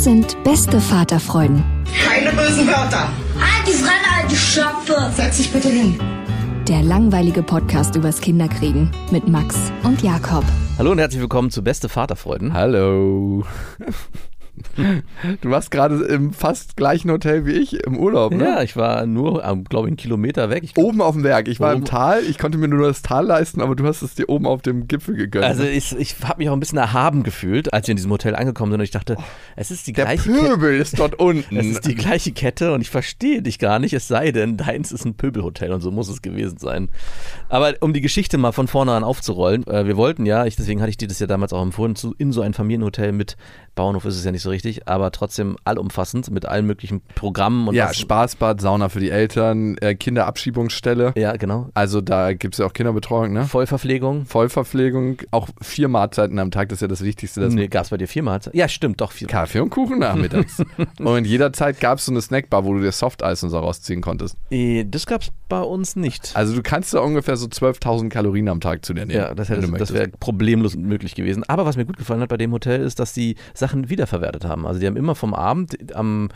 Das sind beste Vaterfreuden. Keine bösen Wörter. Halt die Fremde, alte Schöpfe. Setz dich bitte hin. Der langweilige Podcast übers Kinderkriegen mit Max und Jakob. Hallo und herzlich willkommen zu Beste Vaterfreuden. Hallo. Du warst gerade im fast gleichen Hotel wie ich im Urlaub, ne? Ja, ich war nur, glaube ich, einen Kilometer weg. Ich, Oben auf dem Berg. Ich war im. Tal. Ich konnte mir nur das Tal leisten, aber du hast es dir oben auf dem Gipfel gegönnt. also ich, ich habe mich auch ein bisschen erhaben gefühlt, als wir in diesem Hotel angekommen sind und ich dachte, es ist die der gleiche Kette. Pöbel ist dort unten. Es ist die gleiche Kette und ich verstehe dich gar nicht, es sei denn, deins ist ein Pöbelhotel und so muss es gewesen sein. Aber um die Geschichte mal von vorne an aufzurollen, äh, wir wollten ja, ich, deswegen hatte ich dir das ja damals auch empfohlen, zu, in so ein Familienhotel mit Bauernhof ist es ja nicht so richtig, aber trotzdem allumfassend mit allen möglichen Programmen und ja, Spaßbad, Sauna für die Eltern, äh, Kinderabschiebungsstelle. Ja, genau. Also da gibt es ja auch Kinderbetreuung, ne? Vollverpflegung. Vollverpflegung, auch vier Mahlzeiten am Tag, das ist ja das Wichtigste. Dass Nee, gab es bei dir viermal? Ja, stimmt, doch vier. Kaffee und Kuchen nachmittags. und jederzeit gab es so eine Snackbar, wo du dir Softeis und so rausziehen konntest. Eh, Das gab es bei uns nicht. Also du kannst da ungefähr so 12.000 Kalorien am Tag zu dir nehmen. Ja, das, wenn hätte, du das wäre problemlos möglich gewesen. Aber was mir gut gefallen hat bei dem Hotel ist, dass die Sachen wiederverwertet haben. Also die haben immer vom Abend am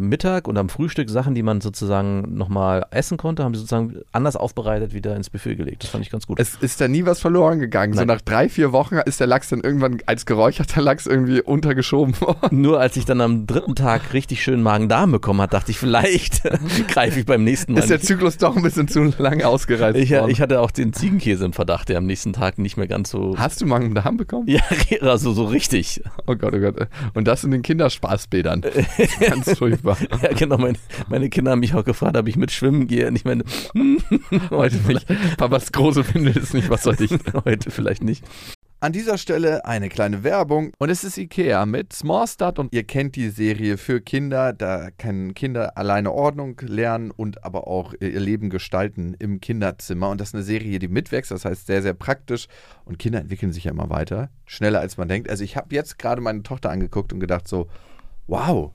Mittag und am Frühstück Sachen, die man sozusagen nochmal essen konnte, haben sie sozusagen anders aufbereitet wieder ins Buffet gelegt. Das fand ich ganz gut. Es ist da nie was verloren gegangen. So Nein. nach drei, vier Wochen ist der Lachs dann irgendwann als geräucherter Lachs irgendwie untergeschoben worden. Nur als ich dann am dritten Tag richtig schön Magen-Darm bekommen hat, dachte ich, vielleicht greife ich beim nächsten Mal. Ist der Zyklus doch ein bisschen zu lange ausgereizt ich, worden. ich hatte auch den Ziegenkäse im Verdacht, der am nächsten Tag nicht mehr ganz so. Hast du Magen-Darm bekommen? Ja, also so richtig. Oh Gott, oh Gott. Und das in den Kinderspaßbädern. Ganz furchtbar. Ja, genau. Meine, meine Kinder haben mich auch gefragt, ob ich mit schwimmen gehe. Und ich meine, Heute vielleicht. Papas große Windel ist nicht was soll ich. heute vielleicht nicht. An dieser Stelle eine kleine Werbung und es ist Ikea mit Small Start und ihr kennt die Serie für Kinder, da können Kinder alleine Ordnung lernen und aber auch ihr Leben gestalten im Kinderzimmer und das ist eine Serie, die mitwächst, das heißt sehr, sehr praktisch und Kinder entwickeln sich ja immer weiter, schneller als man denkt. Also ich habe jetzt gerade meine Tochter angeguckt und gedacht so, wow,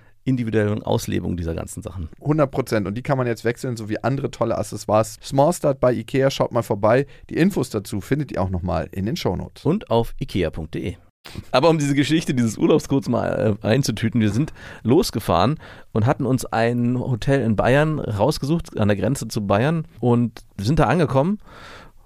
individuellen Auslebung dieser ganzen Sachen. 100 Prozent. Und die kann man jetzt wechseln, sowie andere tolle Accessoires. Small Start bei Ikea, schaut mal vorbei. Die Infos dazu findet ihr auch nochmal in den Shownotes. Und auf ikea.de. Aber um diese Geschichte dieses Urlaubs kurz mal äh, einzutüten, wir sind losgefahren und hatten uns ein Hotel in Bayern rausgesucht, an der Grenze zu Bayern und sind da angekommen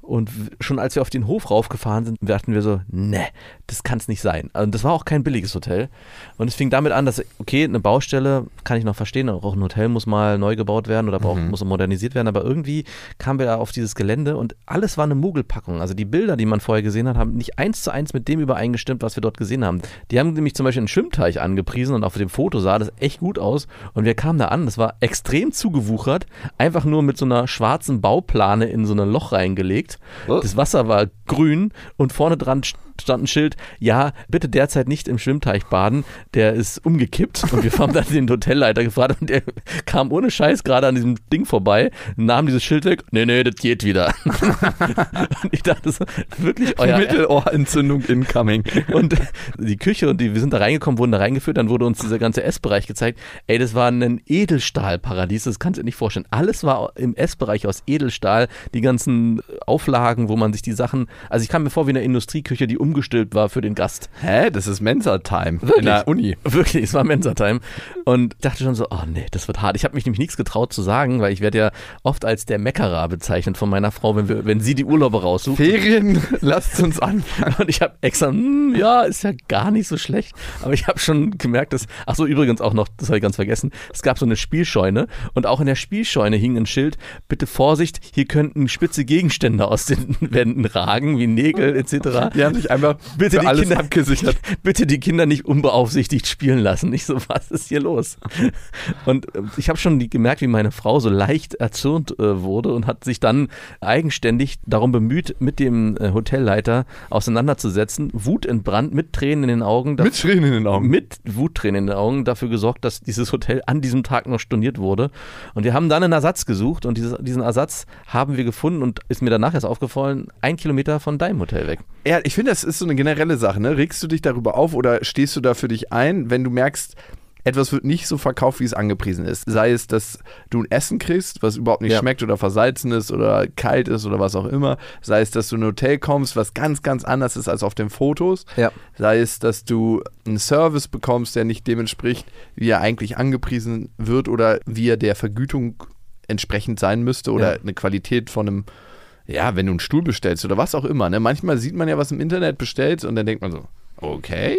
Und schon als wir auf den Hof raufgefahren sind, dachten wir so, ne, das kann es nicht sein. Also das war auch kein billiges Hotel. Und es fing damit an, dass, okay, eine Baustelle kann ich noch verstehen, auch ein Hotel muss mal neu gebaut werden oder braucht, muss modernisiert werden, aber irgendwie kamen wir da auf dieses Gelände und alles war eine Mogelpackung. Also die Bilder, die man vorher gesehen hat, haben nicht eins zu eins mit dem übereingestimmt, was wir dort gesehen haben. Die haben nämlich zum Beispiel einen Schwimmteich angepriesen und auf dem Foto sah das echt gut aus. Und wir kamen da an, das war extrem zugewuchert, einfach nur mit so einer schwarzen Bauplane in so ein Loch reingelegt. Was? Das Wasser war grün und vorne dran stand ein Schild, ja, bitte derzeit nicht im Schwimmteich baden, der ist umgekippt. Und wir haben dann den Hotelleiter gefragt und der kam ohne Scheiß gerade an diesem Ding vorbei, nahm dieses Schild weg, nee, nee, das geht wieder. und ich dachte so, wirklich euer Mittelohrentzündung incoming. und die Küche und die, wir sind da reingekommen, wurden da reingeführt, dann wurde uns dieser ganze Essbereich gezeigt. Ey, das war ein Edelstahlparadies, das kannst du dir nicht vorstellen. Alles war im Essbereich aus Edelstahl, die ganzen Auflagen, wo man sich die Sachen, also ich kam mir vor wie eine Industrieküche, die umgestülpt war für den Gast. Hä? Das ist Mensa-Time in der Uni. Wirklich, es war Mensa-Time. Und ich dachte schon so, oh nee, das wird hart. Ich habe mich nämlich nichts getraut zu sagen, weil ich werde ja oft als der Meckerer bezeichnet von meiner Frau, wenn, wir, wenn sie die Urlaube raussucht. Ferien, lasst uns anfangen. Und ich habe extra, hm, ja, ist ja gar nicht so schlecht. Aber ich habe schon gemerkt, dass, ach so, übrigens auch noch, das habe ich ganz vergessen, es gab so eine Spielscheune und auch in der Spielscheune hing ein Schild, bitte Vorsicht, hier könnten spitze Gegenstände aus den Wänden ragen, wie Nägel etc. Die haben sich einfach Bitte die alles Kinder- abgesichert. Bitte die Kinder nicht unbeaufsichtigt spielen lassen. Nicht so, was ist hier los? Und äh, ich habe schon gemerkt, wie meine Frau so leicht erzürnt äh, wurde und hat sich dann eigenständig darum bemüht, mit dem äh, Hotelleiter auseinanderzusetzen. Wut entbrannt, mit Tränen in den Augen. Mit Schränen in den Augen. mit Wuttränen in den Augen dafür gesorgt, dass dieses Hotel an diesem Tag noch storniert wurde. Und wir haben dann einen Ersatz gesucht und dieses, diesen Ersatz haben wir gefunden und ist mir danach erst aufgefallen, ein Kilometer von deinem Hotel weg. Ja, ich finde, das ist so eine generelle Sache. Ne? Regst du dich darüber auf oder stehst du da für dich ein, wenn du merkst, etwas wird nicht so verkauft, wie es angepriesen ist? Sei es, dass du ein Essen kriegst, was überhaupt nicht Ja. schmeckt oder versalzen ist oder kalt ist oder was auch immer. Sei es, dass du in ein Hotel kommst, was ganz, ganz anders ist als auf den Fotos. Ja. Sei es, dass du einen Service bekommst, der nicht dem entspricht, wie er eigentlich angepriesen wird oder wie er der Vergütung entsprechend sein müsste oder Ja. eine Qualität von einem, ja, wenn du einen Stuhl bestellst oder was auch immer. Ne? Manchmal sieht man ja was im Internet bestellt und dann denkt man so, okay,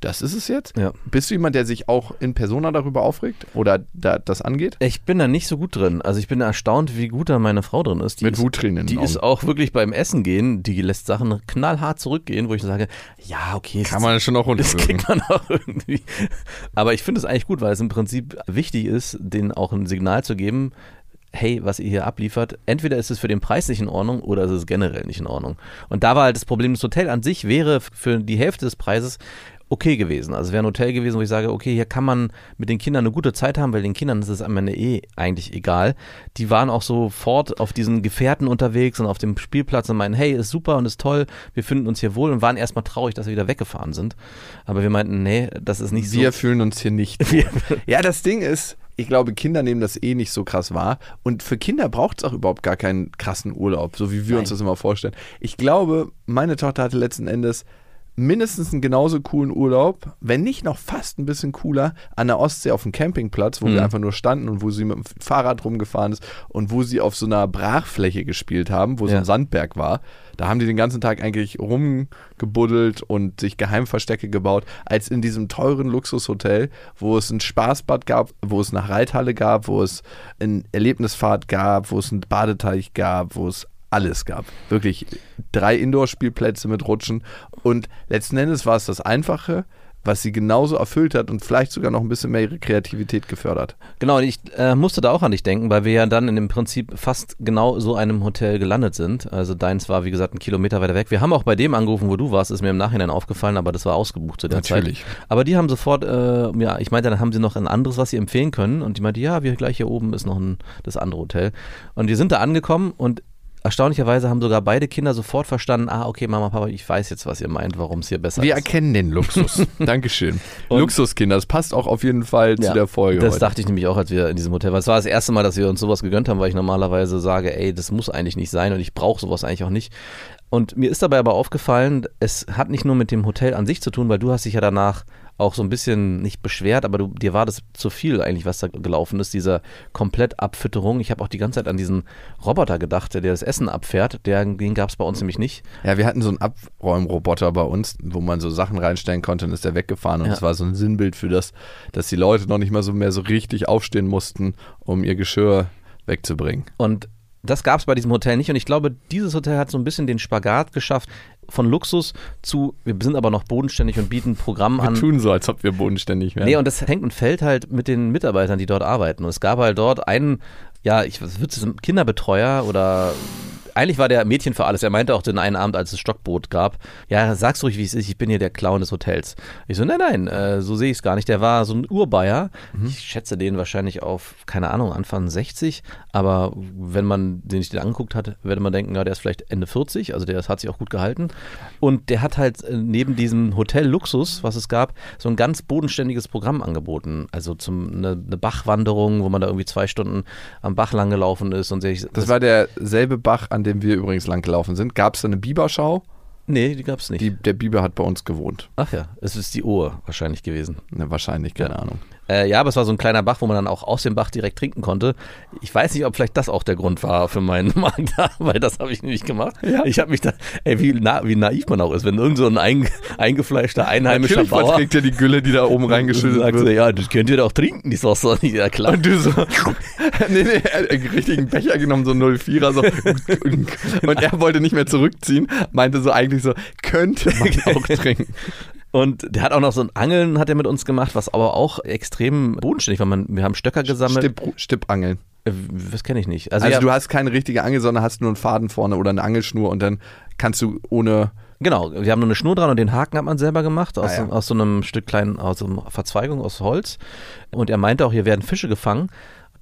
das ist es jetzt. Ja. Bist du jemand, der sich auch in Persona darüber aufregt oder da, das angeht? Ich bin da nicht so gut drin. Also ich bin erstaunt, wie gut da meine Frau drin ist. Die Mit Wuttränen Die ist auch wirklich beim Essen gehen, die lässt Sachen knallhart zurückgehen, wo ich sage, ja, okay, Kann man schon auch das kriegt man auch irgendwie. Aber ich finde es eigentlich gut, weil es im Prinzip wichtig ist, denen auch ein Signal zu geben, hey, was ihr hier abliefert, entweder ist es für den Preis nicht in Ordnung oder ist es ist generell nicht in Ordnung. Und da war halt das Problem, das Hotel an sich wäre für die Hälfte des Preises okay gewesen. Also es wäre ein Hotel gewesen, wo ich sage, okay, hier kann man mit den Kindern eine gute Zeit haben, weil den Kindern ist es am Ende eh eigentlich egal. Die waren auch sofort auf diesen Gefährten unterwegs und auf dem Spielplatz und meinen, hey, ist super und ist toll, wir finden uns hier wohl und waren erstmal traurig, dass wir wieder weggefahren sind. Aber wir meinten, nee, das ist nicht Wir so. fühlen uns hier nicht. Wir- ja, das Ding ist, ich glaube, Kinder nehmen das eh nicht so krass wahr. Und für Kinder braucht es auch überhaupt gar keinen krassen Urlaub, so wie wir uns Nein. das immer vorstellen. Ich glaube, meine Tochter hatte letzten Endes mindestens einen genauso coolen Urlaub, wenn nicht noch fast ein bisschen cooler, an der Ostsee auf dem Campingplatz, wo Mhm. wir einfach nur standen und wo sie mit dem Fahrrad rumgefahren ist und wo sie auf so einer Brachfläche gespielt haben, wo so Ja. ein Sandberg war. Da haben die den ganzen Tag eigentlich rumgebuddelt und sich Geheimverstecke gebaut, als in diesem teuren Luxushotel, wo es ein Spaßbad gab, wo es eine Reithalle gab, wo es ein Erlebnisfahrt gab, wo es einen Badeteich gab, wo es alles gab. Wirklich drei Indoor-Spielplätze mit Rutschen. Und letzten Endes war es das Einfache, was sie genauso erfüllt hat und vielleicht sogar noch ein bisschen mehr ihre Kreativität gefördert. Genau, und ich äh, musste da auch an dich denken, weil wir ja dann in dem Prinzip fast genau so einem Hotel gelandet sind. Also deins war, wie gesagt, ein Kilometer weiter weg. Wir haben auch bei dem angerufen, wo du warst, ist mir im Nachhinein aufgefallen, aber das war ausgebucht zu der Natürlich. Zeit. Aber die haben sofort, äh, ja, ich meinte, dann haben sie noch ein anderes, was sie empfehlen können. Und die meinte, ja, wir gleich hier oben ist noch ein, das andere Hotel. Und wir sind da angekommen und erstaunlicherweise haben sogar beide Kinder sofort verstanden, ah, okay, Mama, Papa, ich weiß jetzt, was ihr meint, warum es hier besser Wir ist. erkennen den Luxus. Dankeschön. Luxuskinder, das passt auch auf jeden Fall zu Ja, der Folge Das heute. dachte ich nämlich auch, als wir in diesem Hotel waren. Es war das erste Mal, dass wir uns sowas gegönnt haben, weil ich normalerweise sage, ey, das muss eigentlich nicht sein und ich brauche sowas eigentlich auch nicht. Und mir ist dabei aber aufgefallen, es hat nicht nur mit dem Hotel an sich zu tun, weil du hast dich ja danach auch so ein bisschen nicht beschwert, aber du, dir war das zu viel eigentlich, was da gelaufen ist, dieser Komplettabfütterung. Ich habe auch die ganze Zeit an diesen Roboter gedacht, der das Essen abfährt. Der, den gab es bei uns nämlich nicht. Ja, wir hatten so einen Abräumroboter bei uns, wo man so Sachen reinstellen konnte und ist der weggefahren. Und Ja. das war so ein Sinnbild für das, dass die Leute noch nicht mal so mehr so richtig aufstehen mussten, um ihr Geschirr wegzubringen. Und das gab es bei diesem Hotel nicht. Und ich glaube, dieses Hotel hat so ein bisschen den Spagat geschafft von Luxus zu, wir sind aber noch bodenständig und bieten Programm Wir an. tun so, als ob wir bodenständig wären. Nee, und das hängt und fällt halt mit den Mitarbeitern, die dort arbeiten. Und es gab halt dort einen, ja, ich würde es Kinderbetreuer oder eigentlich war der Mädchen für alles. Er meinte auch den einen Abend, als es Stockbrot gab, ja, sag's ruhig, wie es ist, ich bin hier der Clown des Hotels. Ich so, nein, nein, äh, so sehe ich es gar nicht. Der war so ein Urbayer. Ich schätze den wahrscheinlich auf, keine Ahnung, Anfang 60, aber wenn man den sich den angeguckt hat, würde man denken, ja, der ist vielleicht Ende 40, also der hat sich auch gut gehalten. Und der hat halt äh, neben diesem Hotel Luxus, was es gab, so ein ganz bodenständiges Programm angeboten. Also zum eine, eine Bachwanderung, wo man da irgendwie zwei Stunden am Bach lang gelaufen ist und sich. Das war derselbe Bach, an dem wir übrigens lang gelaufen sind. Gab es da eine Biberschau? Nee, die gab es nicht. Die, der Biber hat bei uns gewohnt. Ach ja, es ist die Uhr wahrscheinlich gewesen. Ne, wahrscheinlich, keine Ahnung. Äh, ja, aber es war so ein kleiner Bach, wo man dann auch aus dem Bach direkt trinken konnte. Ich weiß nicht, ob vielleicht das auch der Grund war für meinen Magen da, weil das habe ich nämlich gemacht. Ich habe mich da, ey, wie, na, wie naiv man auch ist, wenn irgend so ein ein, eingefleischter einheimischer Natürlich Bauer verträgt er die Gülle, die da oben reingeschüttet sagt, so, wird. ja, das könnt ihr doch trinken, die Sauce. Ja, klar. Und du so, nee, nee, er hat einen richtigen Becher genommen, so 04er, so. Und er wollte nicht mehr zurückziehen, meinte so eigentlich so, könnte man auch trinken. Und der hat auch noch so ein Angeln hat er mit uns gemacht, was aber auch extrem bodenständig war. Man, wir haben Stöcker gesammelt. Stipp, Stippangeln. Äh, Das kenne ich nicht. Also, Also ja, du hast keine richtige Angel, sondern hast nur einen Faden vorne oder eine Angelschnur und dann kannst du ohne. Genau, wir haben nur eine Schnur dran und den Haken hat man selber gemacht, aus, Ah, ja. aus so einem Stück kleinen, aus so einer Verzweigung aus Holz. Und er meinte auch, hier werden Fische gefangen.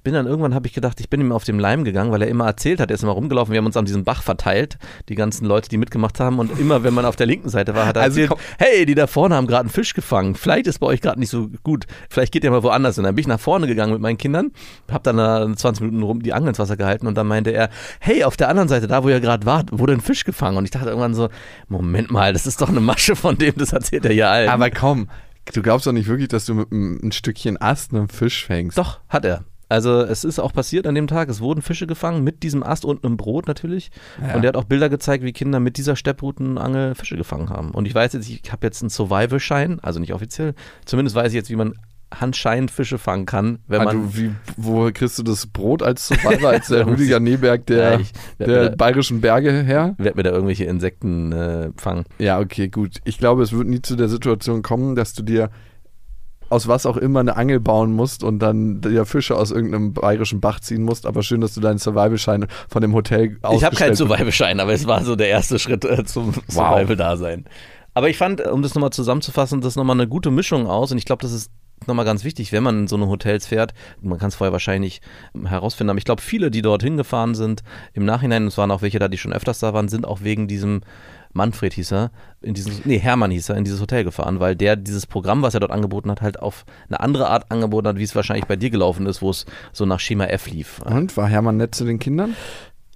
Bin dann irgendwann, habe ich gedacht, ich bin ihm auf dem Leim gegangen, weil er immer erzählt hat, er ist immer rumgelaufen, wir haben uns an diesem Bach verteilt, die ganzen Leute, die mitgemacht haben. Und immer, wenn man auf der linken Seite war, hat er Also erzählt, hey, die da vorne haben gerade einen Fisch gefangen. Vielleicht ist bei euch gerade nicht so gut. Vielleicht geht ihr mal woanders hin. Dann bin ich nach vorne gegangen mit meinen Kindern, habe dann da 20 Minuten rum die Angel ins Wasser gehalten und dann meinte er, hey, auf der anderen Seite, da wo ihr gerade wart, wurde ein Fisch gefangen. Und ich dachte irgendwann so, Moment mal, das ist doch eine Masche von dem, das erzählt er ja allen. Aber komm, du glaubst doch nicht wirklich, dass du mit einem ein Stückchen Ast einen Fisch fängst. Doch, hat er. Also es ist auch passiert an dem Tag, es wurden Fische gefangen mit diesem Ast und einem Brot natürlich. Ja. Und er hat auch Bilder gezeigt, wie Kinder mit dieser Stepproutenangel Fische gefangen haben. Und ich weiß jetzt, ich habe jetzt einen Survival-Schein, also nicht offiziell, zumindest weiß ich jetzt, wie man anscheinend Fische fangen kann, wenn Ah, man... du, wie, wo kriegst du das Brot als Survivor, als der Rüdiger Neberg der, Ja, ich der da- bayerischen Berge her? werd mir da irgendwelche Insekten äh, fangen. Ja, okay, gut. Ich glaube, es wird nie zu der Situation kommen, dass du dir aus was auch immer eine Angel bauen musst und dann dir Fische aus irgendeinem bayerischen Bach ziehen musst. Aber schön, dass du deinen Survival-Schein von dem Hotel Ich habe keinen Survival-Schein, aber es war so der erste Schritt äh, zum Survival-Dasein. Aber ich fand, um das nochmal zusammenzufassen, das ist nochmal eine gute Mischung aus und ich glaube, das ist nochmal ganz wichtig, wenn man in so eine Hotels fährt. Man kann es vorher wahrscheinlich herausfinden, aber ich glaube, viele, die dorthin gefahren sind, im Nachhinein, es waren auch welche da, die schon öfters da waren, sind auch wegen diesem Manfred hieß er, in dieses, nee, Hermann hieß er, in dieses Hotel gefahren, weil der dieses Programm, was er dort angeboten hat, halt auf eine andere Art angeboten hat, wie es wahrscheinlich bei dir gelaufen ist, wo es so nach Schema F lief. Und war Hermann nett zu den Kindern?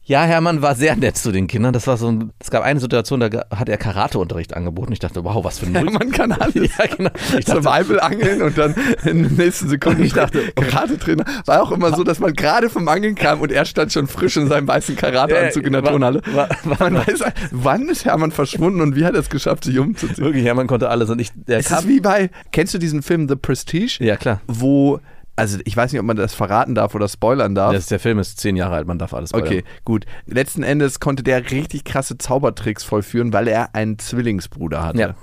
Ja, Hermann war sehr nett zu den Kindern. Das war so ein, es gab eine Situation, da hat er Karateunterricht angeboten. Ich dachte, wow, was für ein Null. Hermann kann alles. Ja, genau. Ich dachte, Survival-Angeln und dann in den nächsten Sekunden Ich dachte, Karate-Trainer. War auch immer so, dass man gerade vom Angeln kam und er stand schon frisch in seinem weißen Karateanzug in der war- Turnhalle. war- war- man weiß, wann ist Hermann verschwunden und wie hat er es geschafft, sich umzuziehen? wirklich, Hermann konnte alles und ich, der Es kam, ist wie bei, kennst du diesen Film The Prestige? ja klar. Wo, also ich weiß nicht, ob man das verraten darf oder spoilern darf. Das, der Film ist zehn Jahre alt, man darf alles spoilern. Okay, gut. Letzten Endes konnte der richtig krasse Zaubertricks vollführen, weil er einen Zwillingsbruder hatte. Ja.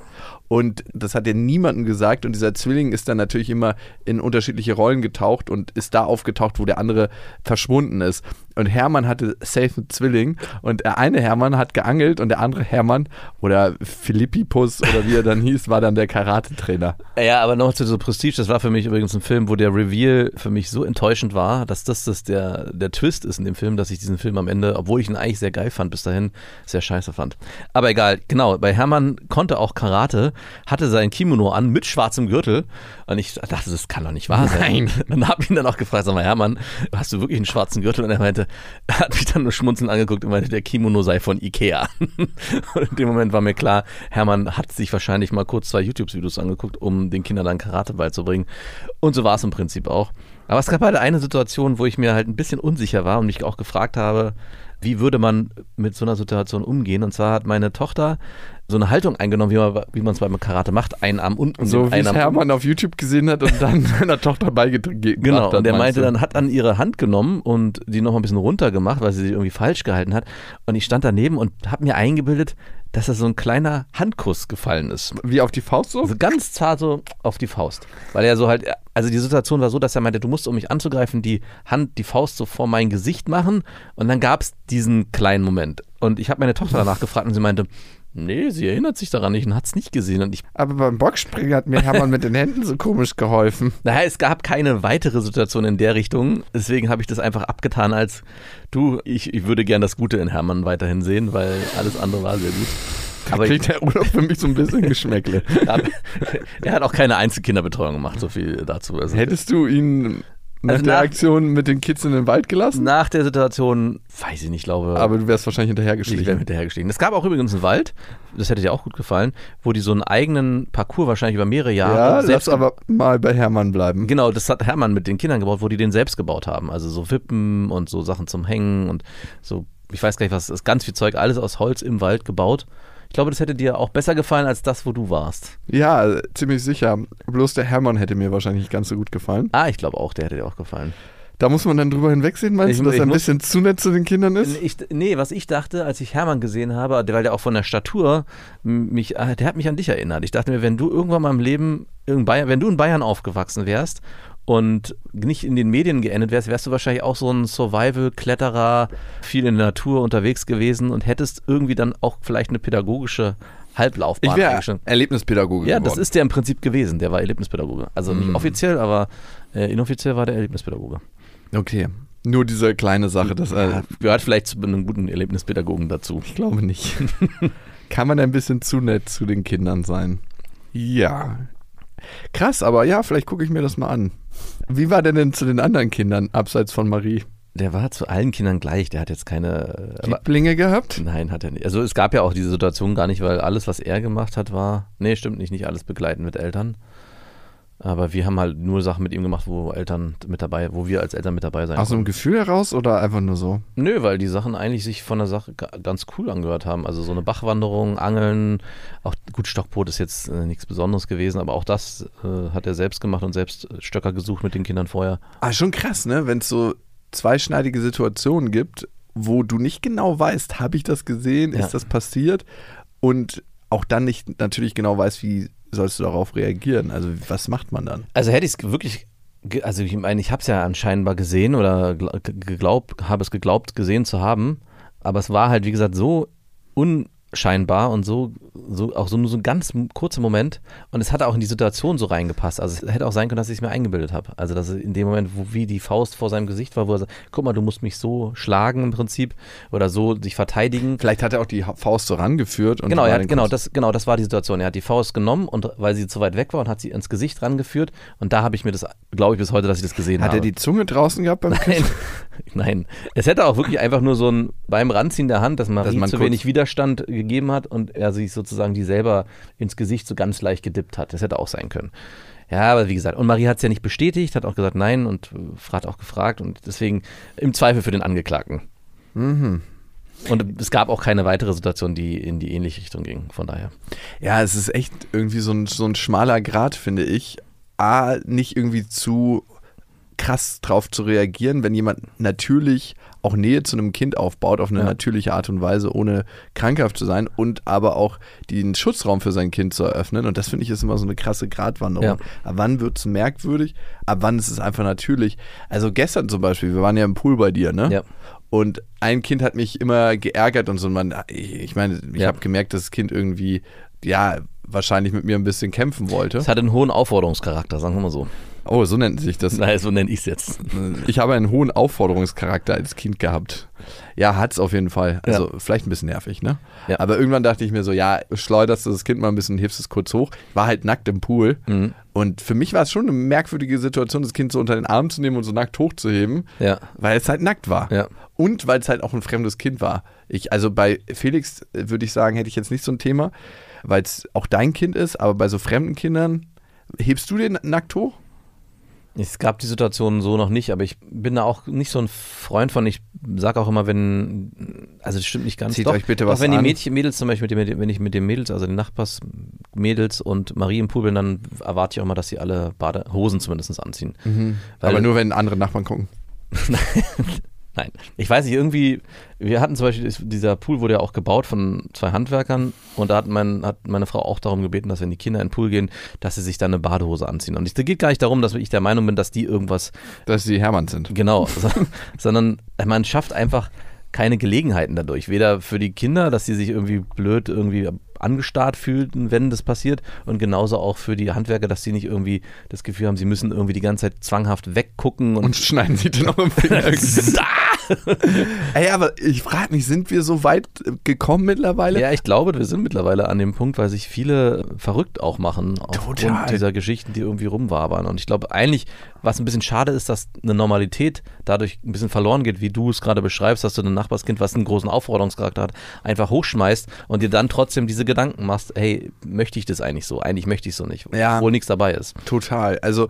Und das hat er niemandem gesagt. Und dieser Zwilling ist dann natürlich immer in unterschiedliche Rollen getaucht und ist da aufgetaucht, wo der andere verschwunden ist. Und Hermann hatte safe einen Zwilling. Und der eine Hermann hat geangelt und der andere Hermann oder Philippipus oder wie er dann hieß, war dann der Karate-Trainer. Ja, aber noch zu so Prestige, das war für mich übrigens ein Film, wo der Reveal für mich so enttäuschend war, dass das, das der, der Twist ist in dem Film, dass ich diesen Film am Ende, obwohl ich ihn eigentlich sehr geil fand, bis dahin sehr scheiße fand. Aber egal, genau, bei Hermann konnte auch Karate Hatte sein Kimono an mit schwarzem Gürtel und ich dachte, das kann doch nicht wahr sein. Und habe ihn dann auch gefragt, sag mal, Hermann, hast du wirklich einen schwarzen Gürtel? Und er meinte, er hat mich dann nur schmunzelnd angeguckt und meinte, der Kimono sei von Ikea. Und in dem Moment war mir klar, Hermann hat sich wahrscheinlich mal kurz zwei YouTube-Videos angeguckt, um den Kindern dann Karate beizubringen. Und so war es im Prinzip auch. Aber es gab halt eine Situation, wo ich mir halt ein bisschen unsicher war und mich auch gefragt habe, wie würde man mit so einer Situation umgehen? Und zwar hat meine Tochter so eine Haltung eingenommen, wie man es beim Karate macht, einen Arm unten, So wie es Hermann auf YouTube gesehen hat und dann seiner Tochter beigetragen Genau, hat. und der meinte du? dann, hat dann ihre Hand genommen und die noch mal ein bisschen runter gemacht, weil sie sie irgendwie falsch gehalten hat. Und ich stand daneben und habe mir eingebildet, dass da so ein kleiner Handkuss gefallen ist. Wie auf die Faust so? Also ganz zart so auf die Faust. Weil er so halt, also die Situation war so, dass er meinte, du musst, um mich anzugreifen, die Hand, die Faust so vor mein Gesicht machen. Und dann gab es diesen kleinen Moment. Und ich habe meine Tochter danach gefragt und sie meinte, nee, sie erinnert sich daran nicht und hat es nicht gesehen. Und ich Aber beim Boxspringen hat mir Hermann mit den Händen so komisch geholfen. Naja, es gab keine weitere Situation in der Richtung. Deswegen habe ich das einfach abgetan als du, ich, ich würde gern das Gute in Hermann weiterhin sehen, weil alles andere war sehr gut. Aber ich, Kriegt der Urlaub für mich so ein bisschen Geschmäckle. er hat auch keine Einzelkinderbetreuung gemacht, so viel dazu. Also Hättest du ihn nach Also der nach- Aktion mit den Kids in den Wald gelassen? nach der Situation, weiß ich nicht, glaube Aber du wärst wahrscheinlich ich wäre hinterhergestiegen. Es gab auch übrigens einen Wald, das hätte dir auch gut gefallen, wo die so einen eigenen Parcours wahrscheinlich über mehrere Jahre Ja, selbst lass aber mal bei Hermann bleiben. Genau, das hat Hermann mit den Kindern gebaut, wo die den selbst gebaut haben. Also so Wippen und so Sachen zum Hängen und so, ich weiß gar nicht was, ist ganz viel Zeug, alles aus Holz im Wald gebaut. Ich glaube, das hätte dir auch besser gefallen als das, wo du warst. Ja, ziemlich sicher. Bloß der Hermann hätte mir wahrscheinlich nicht ganz so gut gefallen. Ah, ich glaube auch, der hätte dir auch gefallen. Da muss man dann drüber hinwegsehen, meinst Ich- du, dass er ein bisschen zu nett zu den Kindern ist? Ich, nee, was ich dachte, als ich Hermann gesehen habe, weil der auch von der Statur mich, ah, der hat mich an dich erinnert. Ich dachte mir, wenn du irgendwann mal im Leben in Bayern, wenn du in Bayern aufgewachsen wärst und nicht in den Medien geendet wärst, wärst du wahrscheinlich auch so ein Survival-Kletterer, viel in der Natur unterwegs gewesen und hättest irgendwie dann auch vielleicht eine pädagogische Halblaufbahn Ich wäre. Erlebnispädagoge Ja, geworden. das ist der im Prinzip gewesen. Der war Erlebnispädagoge. Also nicht Mhm. offiziell, aber äh, inoffiziell war der Erlebnispädagoge. Okay. Nur diese kleine Sache, er, Ja, gehört vielleicht zu einem guten Erlebnispädagogen dazu. ich glaube nicht. Kann man ein bisschen zu nett zu den Kindern sein? Ja. Krass, aber ja, vielleicht gucke ich mir das mal an. Wie war der denn zu den anderen Kindern, abseits von Marie? Der war zu allen Kindern gleich. Der hat jetzt keine. äh, Aber, Lieblinge gehabt? nein, hat er nicht. Also es gab ja auch diese Situation gar nicht, weil alles, was er gemacht hat, war. Nee, stimmt nicht, nicht alles begleiten mit Eltern. Aber wir haben halt nur Sachen mit ihm gemacht, wo Eltern mit dabei, wo wir als Eltern mit dabei sein Aus einem konnten. Gefühl heraus oder einfach nur so? Nö, weil die Sachen eigentlich sich von der Sache ga- ganz cool angehört haben. Also so eine Bachwanderung, Angeln, auch gut, Stockbrot ist jetzt äh, nichts Besonderes gewesen, aber auch das äh, hat er selbst gemacht und selbst Stöcker gesucht mit den Kindern vorher. Ah, schon krass, ne? Wenn es so zweischneidige Situationen gibt, wo du nicht genau weißt, habe ich das gesehen, Ja. ist das passiert und auch dann nicht natürlich genau weißt, wie sollst du darauf reagieren. Also was macht man dann? Also hätte ich es wirklich, also ich meine, ich habe es ja anscheinend gesehen oder gl- ge- geglaubt, habe es geglaubt gesehen zu haben, aber es war halt wie gesagt so unscheinbar und so, so auch so nur so ein ganz kurzer Moment und es hat auch in die Situation so reingepasst. Also es hätte auch sein können, dass ich es mir eingebildet habe. Also dass in dem Moment, wo wie die Faust vor seinem Gesicht war, wo er sagt, guck mal, du musst mich so schlagen im Prinzip oder so sich verteidigen. Vielleicht hat er auch die Faust so rangeführt und Genau, hat, genau, das, genau, das war die Situation. Er hat die Faust genommen und weil sie zu weit weg war und hat sie ins Gesicht rangeführt. Und da habe ich mir das, glaube ich, bis heute, dass ich das gesehen Hat habe. er die Zunge draußen gehabt beim Nein, nein. Es hätte auch wirklich einfach nur so ein beim Ranziehen der Hand, dass Marie Dass man zu wenig Widerstand gegeben hat und er sich sozusagen die selber ins Gesicht so ganz leicht gedippt hat. Das hätte auch sein können. Ja, aber wie gesagt, und Marie hat es ja nicht bestätigt, hat auch gesagt nein und äh, hat auch gefragt und deswegen im Zweifel für den Angeklagten. Mhm. Und es gab auch keine weitere Situation, die in die ähnliche Richtung ging, von daher. Ja, es ist echt irgendwie so ein, so ein schmaler Grad, finde ich. A, nicht irgendwie zu krass drauf zu reagieren, wenn jemand natürlich auch Nähe zu einem Kind aufbaut, auf eine Ja. natürliche Art und Weise, ohne krankhaft zu sein und aber auch den Schutzraum für sein Kind zu eröffnen. Und das finde ich ist immer so eine krasse Gratwanderung. Ja. Ab wann wird es merkwürdig? Ab wann ist es einfach natürlich? Also gestern zum Beispiel, wir waren ja im Pool bei dir, ne? Ja. Und ein Kind hat mich immer geärgert und so. Und man, ich meine, ich Ja. habe gemerkt, dass das Kind irgendwie, ja, wahrscheinlich mit mir ein bisschen kämpfen wollte. Es hatte einen hohen Aufforderungscharakter, sagen wir mal so. Oh, so nennt sich das. Naja, so nenne ich es jetzt. Ich habe einen hohen Aufforderungscharakter als Kind gehabt. Ja, hat's auf jeden Fall. Also vielleicht ein bisschen nervig, ne? Ja. Aber irgendwann dachte ich mir so, ja, schleuderst du das Kind mal ein bisschen, hebst es kurz hoch. Ich war halt nackt im Pool. Mhm. Und für mich war es schon eine merkwürdige Situation, das Kind so unter den Arm zu nehmen und so nackt hochzuheben, Ja. weil es halt nackt war. Ja. Und weil es halt auch ein fremdes Kind war. Ich, also bei Felix äh, würde ich sagen, hätte ich jetzt nicht so ein Thema, weil es auch dein Kind ist, aber bei so fremden Kindern, hebst du den nackt hoch? Es gab die Situation so noch nicht, aber ich bin da auch nicht so ein Freund von. Ich sage auch immer, wenn, also das stimmt nicht ganz. Zieht doch, euch bitte was wenn die an. Mädchen, Mädels zum Beispiel, mit dem, wenn ich mit den Mädels, also den Nachbarsmädels und Marie im Pool bin, dann erwarte ich auch immer, dass sie alle Badehosen zumindest anziehen. Mhm. aber nur wenn andere Nachbarn gucken. Nein, ich weiß nicht, irgendwie, wir hatten zum Beispiel, dieser Pool wurde ja auch gebaut von zwei Handwerkern und da hat, mein, hat meine Frau auch darum gebeten, dass wenn die Kinder in den Pool gehen, dass sie sich dann eine Badehose anziehen. Und es geht gar nicht darum, dass ich der Meinung bin, dass die irgendwas Dass sie Hermann sind. Genau, so, sondern man schafft einfach keine Gelegenheiten dadurch. Weder für die Kinder, dass sie sich irgendwie blöd irgendwie angestarrt fühlen, wenn das passiert, und genauso auch für die Handwerker, dass sie nicht irgendwie das Gefühl haben, sie müssen irgendwie die ganze Zeit zwanghaft weggucken und, Und schneiden sie den auch im Finger. Ey, aber ich frage mich, sind wir so weit gekommen mittlerweile? ja, ich glaube, wir sind mittlerweile an dem Punkt, weil sich viele verrückt auch machen aufgrund Total. dieser Geschichten, die irgendwie rumwabern. Und ich glaube eigentlich, was ein bisschen schade ist, dass eine Normalität dadurch ein bisschen verloren geht, wie du es gerade beschreibst, dass du ein Nachbarskind, was einen großen Aufforderungscharakter hat, einfach hochschmeißt und dir dann trotzdem diese Gedanken machst, hey, möchte ich das eigentlich so? Eigentlich möchte ich so nicht, Ja. obwohl nichts dabei ist. Total. Also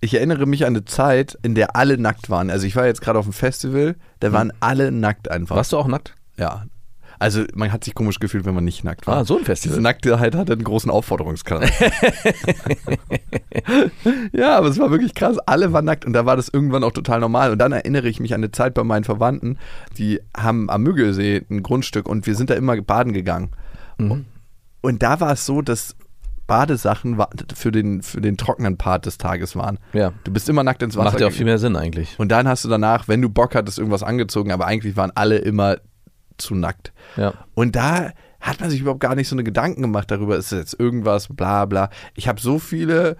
ich erinnere mich an eine Zeit, in der alle nackt waren. Also ich war jetzt gerade auf einem Festival, da waren alle nackt einfach. Warst du auch nackt? Ja. Also man hat sich komisch gefühlt, wenn man nicht nackt war. Ah, so ein Festival. Diese Nacktheit hatte einen großen Aufforderungscharakter. ja, aber es war wirklich krass. Alle waren nackt und da war das irgendwann auch total normal. Und dann erinnere ich mich an eine Zeit bei meinen Verwandten, die haben am Müggelsee ein Grundstück und wir sind da immer baden gegangen. Mhm. Und da war es so, dass Badesachen für den, für den trockenen Part des Tages waren. Ja. Du bist immer nackt ins Wasser. Macht ja auch viel mehr Sinn eigentlich. Und dann hast du danach, wenn du Bock hattest, irgendwas angezogen, aber eigentlich waren alle immer zu nackt. Ja. Und da hat man sich überhaupt gar nicht so eine Gedanken gemacht darüber, ist jetzt irgendwas, bla bla. Ich habe so viele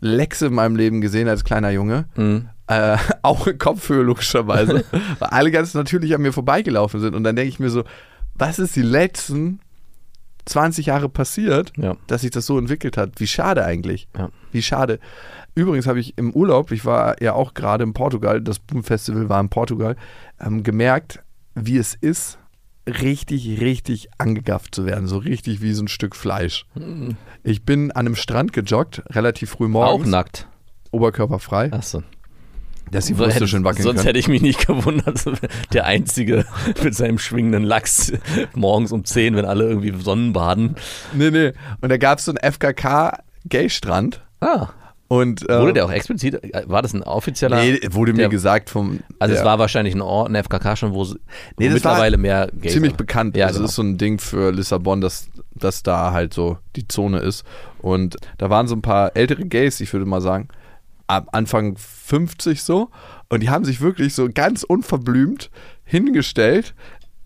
Lexe in meinem Leben gesehen als kleiner Junge. Mhm. Äh, auch in Kopfhöhe logischerweise, weil alle ganz natürlich an mir vorbeigelaufen sind. Und dann denke ich mir so, was ist die letzten 20 Jahre passiert, Ja. dass sich das so entwickelt hat? Wie schade eigentlich. Ja. Wie schade. Übrigens habe ich im Urlaub, ich war ja auch gerade in Portugal, das Boom Festival war in Portugal, ähm, gemerkt, wie es ist, richtig, richtig angegafft zu werden. So richtig wie so ein Stück Fleisch. Ich bin an einem Strand gejoggt, relativ früh morgens. Auch nackt. Oberkörperfrei, Achso. Dass die So hätte- schön wackeln Sonst können. hätte ich mich nicht gewundert. Der Einzige mit seinem schwingenden Lachs morgens um 10, wenn alle irgendwie Sonnenbaden. Nee, nee. Und da gab es so einen FKK-Gay-Strand. Ah. Und, äh, Wurde der auch explizit, war das ein offizieller? Nee, wurde mir der- gesagt vom. Also es der- war wahrscheinlich ein Ort, ein FKK schon, wo, Nee, das mittlerweile mehr Gays ziemlich sind. bekannt. Ja, also genau. es ist so ein Ding für Lissabon, dass, dass da halt so die Zone ist. Und da waren so ein paar ältere Gays, ich würde mal sagen, ab Anfang 50 so. Und die haben sich wirklich so ganz unverblümt hingestellt,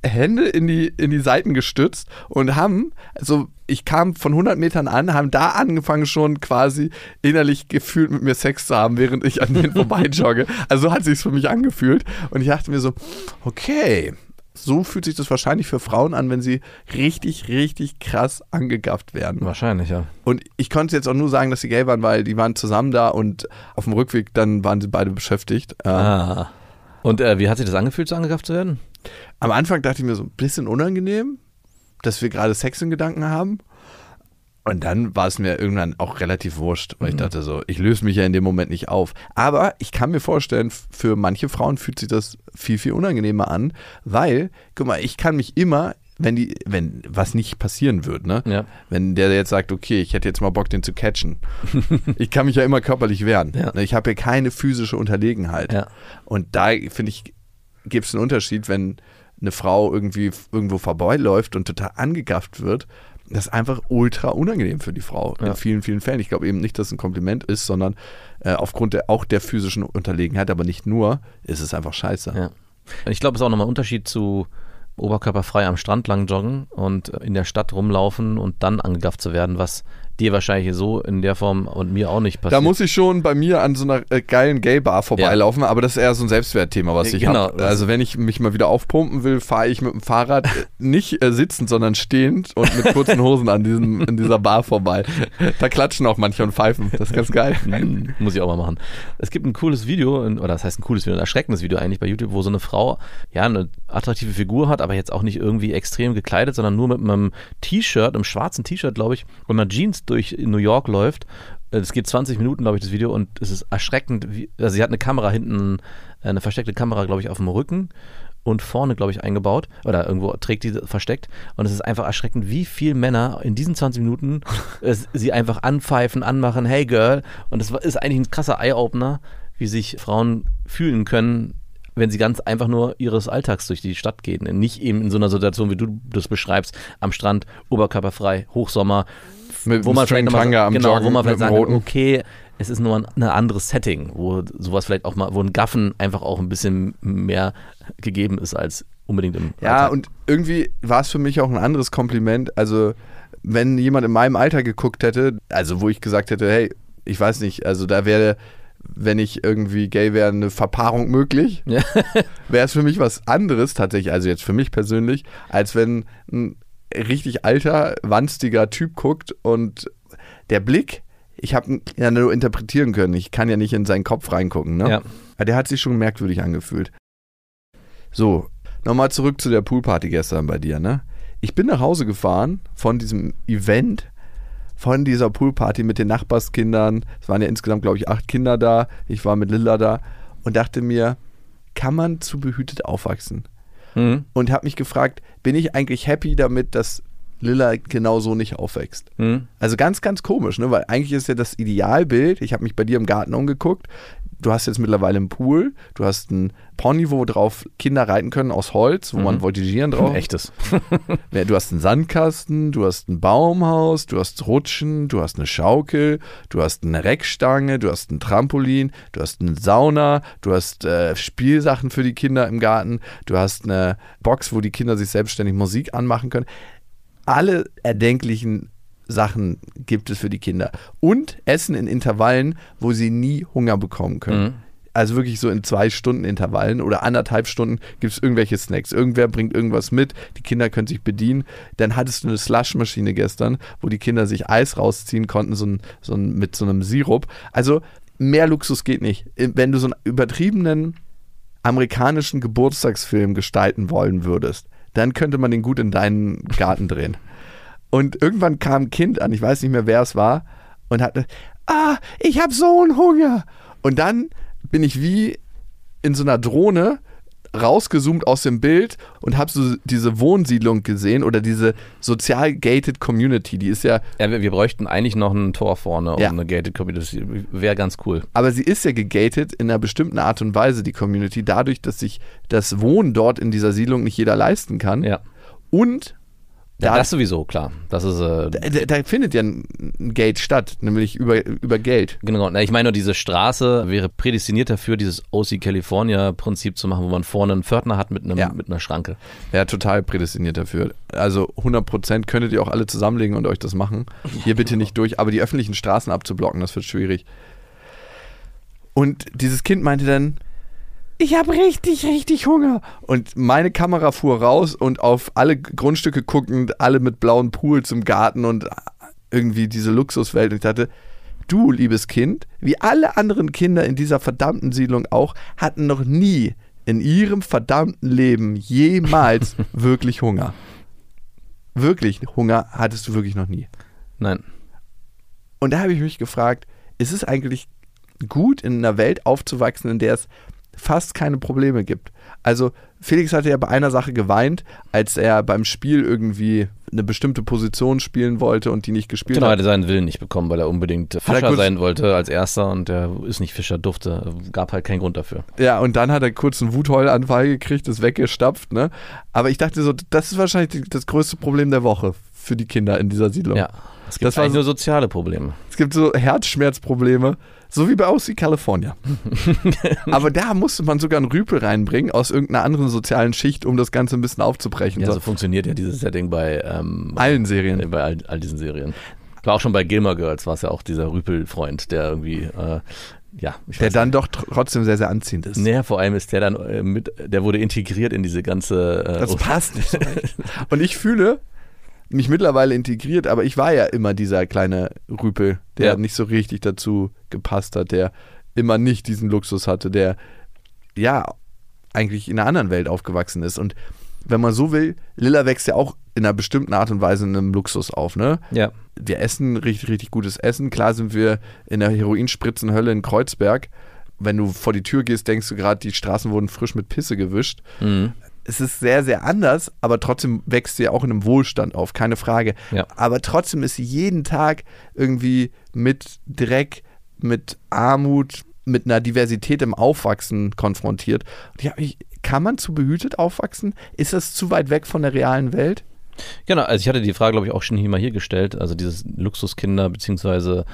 Hände in die, in die Seiten gestützt und haben, also ich kam von 100 Metern an, haben da angefangen schon quasi innerlich gefühlt mit mir Sex zu haben, während ich an denen vorbeijogge. Also so hat sich's für mich angefühlt und ich dachte mir so, okay, so fühlt sich das wahrscheinlich für Frauen an, wenn sie richtig, richtig krass angegafft werden. Wahrscheinlich, ja. Und ich konnte jetzt auch nur sagen, dass sie gay waren, weil die waren zusammen da und auf dem Rückweg dann waren sie beide beschäftigt. Ähm, Ah. Und äh, wie hat sich das angefühlt, so angegafft zu werden? Am Anfang dachte ich mir so ein bisschen unangenehm, dass wir gerade Sex in Gedanken haben. Und dann war es mir irgendwann auch relativ wurscht, weil ich dachte so, ich löse mich ja in dem Moment nicht auf. Aber ich kann mir vorstellen, für manche Frauen fühlt sich das viel, viel unangenehmer an, weil, guck mal, ich kann mich immer, wenn die, wenn was nicht passieren wird, ne? Ja. Wenn der jetzt sagt, okay, ich hätte jetzt mal Bock, den zu catchen. ich kann mich ja immer körperlich wehren. Ja. Ich habe ja keine physische Unterlegenheit. Ja. Und da finde ich, gibt es einen Unterschied, wenn eine Frau irgendwie irgendwo vorbeiläuft und total angegafft wird. Das ist einfach ultra unangenehm für die Frau Ja. in vielen, vielen Fällen. Ich glaube eben nicht, dass es ein Kompliment ist, sondern äh, aufgrund der, auch der physischen Unterlegenheit, aber nicht nur, ist es einfach scheiße. Ja. Ich glaube, es ist auch nochmal ein Unterschied zu oberkörperfrei am Strand lang joggen und in der Stadt rumlaufen und dann angegafft zu werden, was dir wahrscheinlich so in der Form und mir auch nicht Da passiert. muss ich schon bei mir an so einer äh, geilen Gay-Bar vorbeilaufen, aber das ist eher so ein Selbstwertthema, was ich Genau, habe. Also wenn ich mich mal wieder aufpumpen will, fahre ich mit dem Fahrrad äh, nicht äh, sitzend, sondern stehend und mit kurzen Hosen an diesem, in dieser Bar vorbei. Da klatschen auch manche und pfeifen. Das ist ganz geil. Hm, Muss ich auch mal machen. Es gibt ein cooles Video, in- oder das heißt ein cooles Video, ein erschreckendes Video eigentlich bei YouTube, wo so eine Frau ja eine attraktive Figur hat, aber jetzt auch nicht irgendwie extrem gekleidet, sondern nur mit einem T-Shirt, einem schwarzen T-Shirt, glaube ich, und einer Jeans durch New York läuft. Es geht 20 Minuten, glaube ich, das Video, und es ist erschreckend. Wie, also sie hat eine Kamera hinten, eine versteckte Kamera, glaube ich, auf dem Rücken und vorne, glaube ich, eingebaut oder irgendwo trägt die versteckt. Und es ist einfach erschreckend, wie viele Männer in diesen 20 Minuten sie einfach anpfeifen, anmachen, hey Girl. Und das ist eigentlich ein krasser Eye-Opener, wie sich Frauen fühlen können, wenn sie ganz einfach nur ihres Alltags durch die Stadt gehen. Nicht eben in so einer Situation, wie du das beschreibst, am Strand, oberkörperfrei, Hochsommer, Mit wo man vielleicht noch mal, String-Tanga am genau, Joggen wo man vielleicht sagen okay, es ist nur ein, ein anderes Setting, wo sowas vielleicht auch mal, wo ein Gaffen einfach auch ein bisschen mehr gegeben ist als unbedingt im Ja, Alltag. und irgendwie war es für mich auch ein anderes Kompliment. Also, wenn jemand in meinem Alter geguckt hätte, also wo ich gesagt hätte, hey, ich weiß nicht, also da wäre, wenn ich irgendwie gay wäre, eine Verpaarung möglich, Ja. wäre es für mich was anderes tatsächlich, also jetzt für mich persönlich, als wenn ein richtig alter, wanstiger Typ guckt und der Blick, ich habe ihn ja nur interpretieren können, ich kann ja nicht in seinen Kopf reingucken, ne? Ja. Aber der hat sich schon merkwürdig angefühlt. So, nochmal zurück zu der Poolparty gestern bei dir, ne? Ich bin nach Hause gefahren von diesem Event, von dieser Poolparty mit den Nachbarskindern. Es waren ja insgesamt, glaube ich, acht Kinder da. Ich war mit Lilla da und dachte mir, kann man zu behütet aufwachsen? Mhm. Und habe mich gefragt, bin ich eigentlich happy damit, dass Lilla genau so nicht aufwächst? Mhm. Also ganz, ganz komisch, ne? Weil eigentlich ist ja das Idealbild, ich habe mich bei dir im Garten umgeguckt, du hast jetzt mittlerweile einen Pool, du hast einen Pony, wo drauf Kinder reiten können aus Holz, wo man voltigieren drauf. Echtes. Ja, Du hast einen Sandkasten, du hast ein Baumhaus, du hast Rutschen, du hast eine Schaukel, du hast eine Reckstange, du hast ein Trampolin, du hast eine Sauna, du hast äh, Spielsachen für die Kinder im Garten, du hast eine Box, wo die Kinder sich selbstständig Musik anmachen können. Alle erdenklichen Sachen gibt es für die Kinder. Und Essen in Intervallen, wo sie nie Hunger bekommen können. Mhm. Also wirklich so in zwei Stunden Intervallen oder anderthalb Stunden gibt es irgendwelche Snacks. Irgendwer bringt irgendwas mit, die Kinder können sich bedienen. Dann hattest du eine Slushmaschine gestern, wo die Kinder sich Eis rausziehen konnten, so ein, so ein, mit so einem Sirup. Also mehr Luxus geht nicht. Wenn du so einen übertriebenen amerikanischen Geburtstagsfilm gestalten wollen würdest, dann könnte man den gut in deinen Garten drehen. Und irgendwann kam ein Kind an, ich weiß nicht mehr, wer es war, und hatte, ah, ich habe so einen Hunger. Und dann bin ich wie in so einer Drohne rausgezoomt aus dem Bild und habe so diese Wohnsiedlung gesehen oder diese sozial gated Community, die ist ja, Ja, wir, wir bräuchten eigentlich noch ein Tor vorne und Ja. eine Gated Community. Wäre ganz cool. aber sie ist ja gegated in einer bestimmten Art und Weise, die Community, dadurch, dass sich das Wohnen dort in dieser Siedlung nicht jeder leisten kann. Ja. Und Ja, da, das sowieso, klar. Das ist, äh, da, da findet ja ein Gate statt, nämlich über, über Geld. genau. Na, Ich meine nur, diese Straße wäre prädestiniert dafür, dieses OC California Prinzip zu machen, wo man vorne einen Pförtner hat mit, einem, Ja. mit einer Schranke. Ja, total prädestiniert dafür. Also 100% könntet ihr auch alle zusammenlegen und euch das machen. Hier bitte nicht durch, aber die öffentlichen Straßen abzublocken, das wird schwierig. Und dieses Kind meinte dann, ich habe richtig, richtig Hunger. Und meine Kamera fuhr raus und auf alle Grundstücke guckend, alle mit blauen Pools im Garten und irgendwie diese Luxuswelt. Und ich dachte, du, liebes Kind, wie alle anderen Kinder in dieser verdammten Siedlung auch, hatten noch nie in ihrem verdammten Leben jemals wirklich Hunger. Wirklich Hunger hattest du wirklich noch nie. Nein. Und da habe ich mich gefragt, ist es eigentlich gut, in einer Welt aufzuwachsen, in der es fast keine Probleme gibt? Also Felix hatte ja bei einer Sache geweint, als er beim Spiel irgendwie eine bestimmte Position spielen wollte und die nicht gespielt Genau, er hat. hatte seinen Willen nicht bekommen, weil er unbedingt er Fischer kurz- sein wollte als erster und der ist nicht Fischer, durfte. Gab halt keinen Grund dafür. Ja, und dann hat er kurz einen Wutheulanfall gekriegt, ist weggestapft, ne? Aber ich dachte so, das ist wahrscheinlich das größte Problem der Woche für die Kinder in dieser Siedlung. Ja. Es gibt Das war so- nur soziale Probleme. Es gibt so Herzschmerzprobleme, so wie bei OC California. Aber da musste man sogar einen Rüpel reinbringen aus irgendeiner anderen sozialen Schicht, um das Ganze ein bisschen aufzubrechen. Ja, so. so funktioniert ja dieses Setting bei, ähm, Allen Serien. bei all, all diesen Serien. War auch schon bei Gilmore Girls, war es ja auch dieser Rüpel-Freund, der irgendwie, äh, ja, ich Der dann doch tr- trotzdem sehr, sehr anziehend ist. Naja, vor allem ist der dann äh, mit, der wurde integriert in diese ganze. Äh, Das passt nicht so. Und ich fühle mich mittlerweile integriert, aber ich war ja immer dieser kleine Rüpel, der Ja. nicht so richtig dazu gepasst hat, der immer nicht diesen Luxus hatte, der ja eigentlich in einer anderen Welt aufgewachsen ist. Und wenn man so will, Lilla wächst ja auch in einer bestimmten Art und Weise in einem Luxus auf, ne? Ja. wir essen richtig, richtig gutes Essen. Klar sind wir in der Heroinspritzenhölle in Kreuzberg. Wenn du vor die Tür gehst, denkst du gerade, die Straßen wurden frisch mit Pisse gewischt. Mhm. Es ist sehr, sehr anders, aber trotzdem wächst sie ja auch in einem Wohlstand auf, keine Frage. Ja. Aber trotzdem ist sie jeden Tag irgendwie mit Dreck, mit Armut, mit einer Diversität im Aufwachsen konfrontiert. Und ich hab mich, kann man zu behütet aufwachsen? Ist das zu weit weg von der realen Welt? Genau, also ich hatte die Frage, glaube ich, auch schon hier mal hier gestellt. Also dieses Luxuskinder beziehungsweise